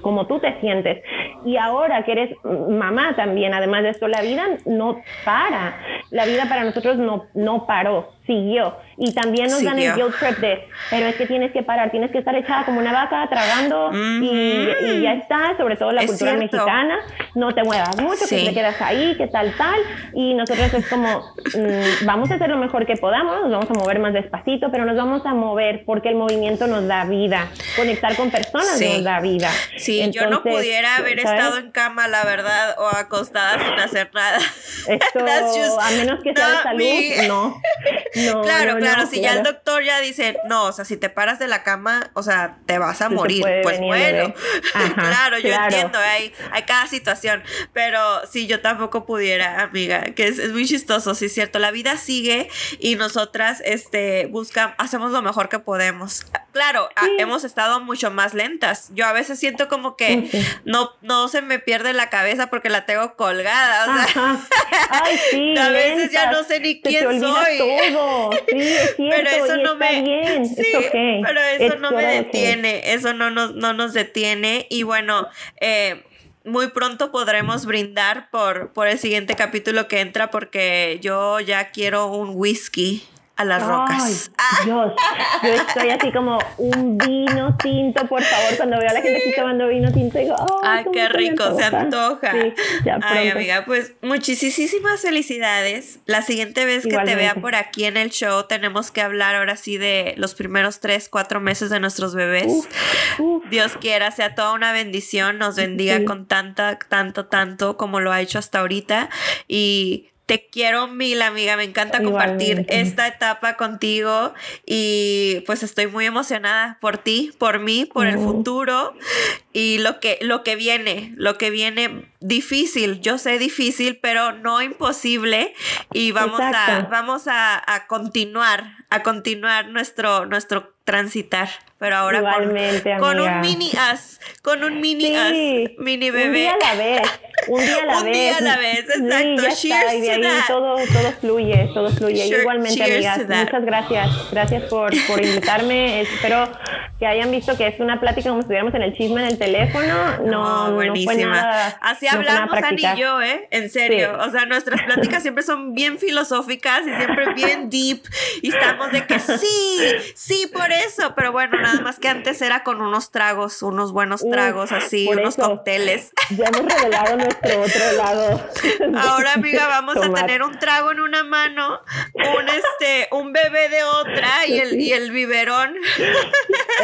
como tú te sientes. Y ahora que eres mamá también, además de esto, la vida no para, la vida para nosotros no, no paró siguió. Y también nos dan el guilt trip de, pero es que tienes que parar, tienes que estar echada como una vaca tragando y, ya está, sobre todo la cultura mexicana, no te muevas mucho, que te quedas ahí, que tal, tal. Y nosotros es como, mm, vamos a hacer lo mejor que podamos, nos vamos a mover más despacito, pero nos vamos a mover porque el movimiento nos da vida. Conectar con personas nos da vida. Sí, yo no pudiera haber estado en cama, la verdad, o acostada sin hacer nada. Esto, a menos que sea de salud, no claro, claro, si ya el doctor ya dice, no, o sea, si te paras de la cama, o sea, te vas a morir. Pues bueno, claro, yo entiendo, hay, hay cada situación, pero si yo tampoco pudiera, amiga, que es, muy chistoso, sí es cierto, la vida sigue y nosotras, este, buscamos, hacemos lo mejor que podemos. Claro, hemos estado mucho más lentas. Yo a veces siento como que no, no se me pierde la cabeza porque la tengo colgada, o sea, Ay, sí, a veces ya no sé ni quién soy. pero eso no me, pero eso no me detiene, eso no nos, no nos detiene. Y bueno, eh, muy pronto podremos brindar por, por el siguiente capítulo que entra porque yo ya quiero un whisky a las rocas. Ay, Dios, yo estoy así como un vino tinto, por favor, cuando veo a la gente aquí tomando vino tinto, digo, ay, qué rico, se antoja. ay, amiga, pues muchísimas felicidades. La siguiente vez que te vea por aquí en el show, tenemos que hablar ahora sí de los primeros tres, cuatro meses de nuestros bebés. Dios quiera, sea toda una bendición, nos bendiga con tanta, tanto, tanto como lo ha hecho hasta ahorita. Y te quiero mil, amiga. Me encanta compartir esta etapa contigo y pues estoy muy emocionada por ti, por mí, por el futuro y lo que, lo que viene, lo que viene difícil. Yo sé difícil, pero no imposible y vamos a, vamos a, a, continuar, a continuar nuestro, nuestro transitar pero ahora con, un mini as, con un mini as, mini bebé. Un día a la vez, un día a la un vez. día a la vez, exacto. Sí, ya está, y ahí todo, todo fluye, todo fluye. Igualmente, amigas, muchas gracias. Gracias por, por invitarme. Espero que hayan visto que es una plática como si estuviéramos en el chisme en el teléfono. No, no, buenísima. No fue nada, Así hablamos, Ani y yo, ¿eh? En serio. O sea, nuestras pláticas siempre son bien filosóficas y siempre bien deep. Y estamos de que sí, sí, por eso. Pero bueno, nada más que antes era con unos tragos, unos buenos tragos así, unos cócteles. Ya hemos revelado nuestro otro lado. Ahora, amiga, vamos a tener un trago en una mano, un este, un bebé de otra y el, y el biberón.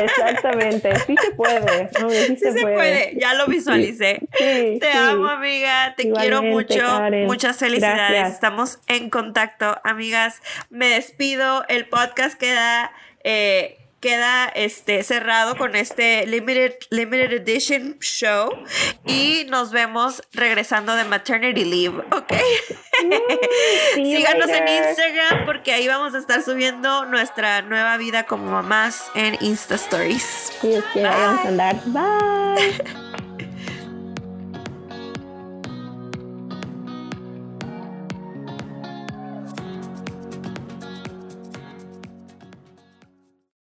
Exactamente, sí se puede. sí, se, puede. ya lo visualicé. te amo, amiga, te quiero mucho. Muchas felicidades. Estamos en contacto, amigas. Me despido. El podcast queda eh, queda este, cerrado con este limited, limited edition show y nos vemos regresando de maternity leave, ¿ok? Síganos en Instagram porque ahí vamos a estar subiendo nuestra nueva vida como mamás en Insta Stories. Sí, vamos a andar. Bye.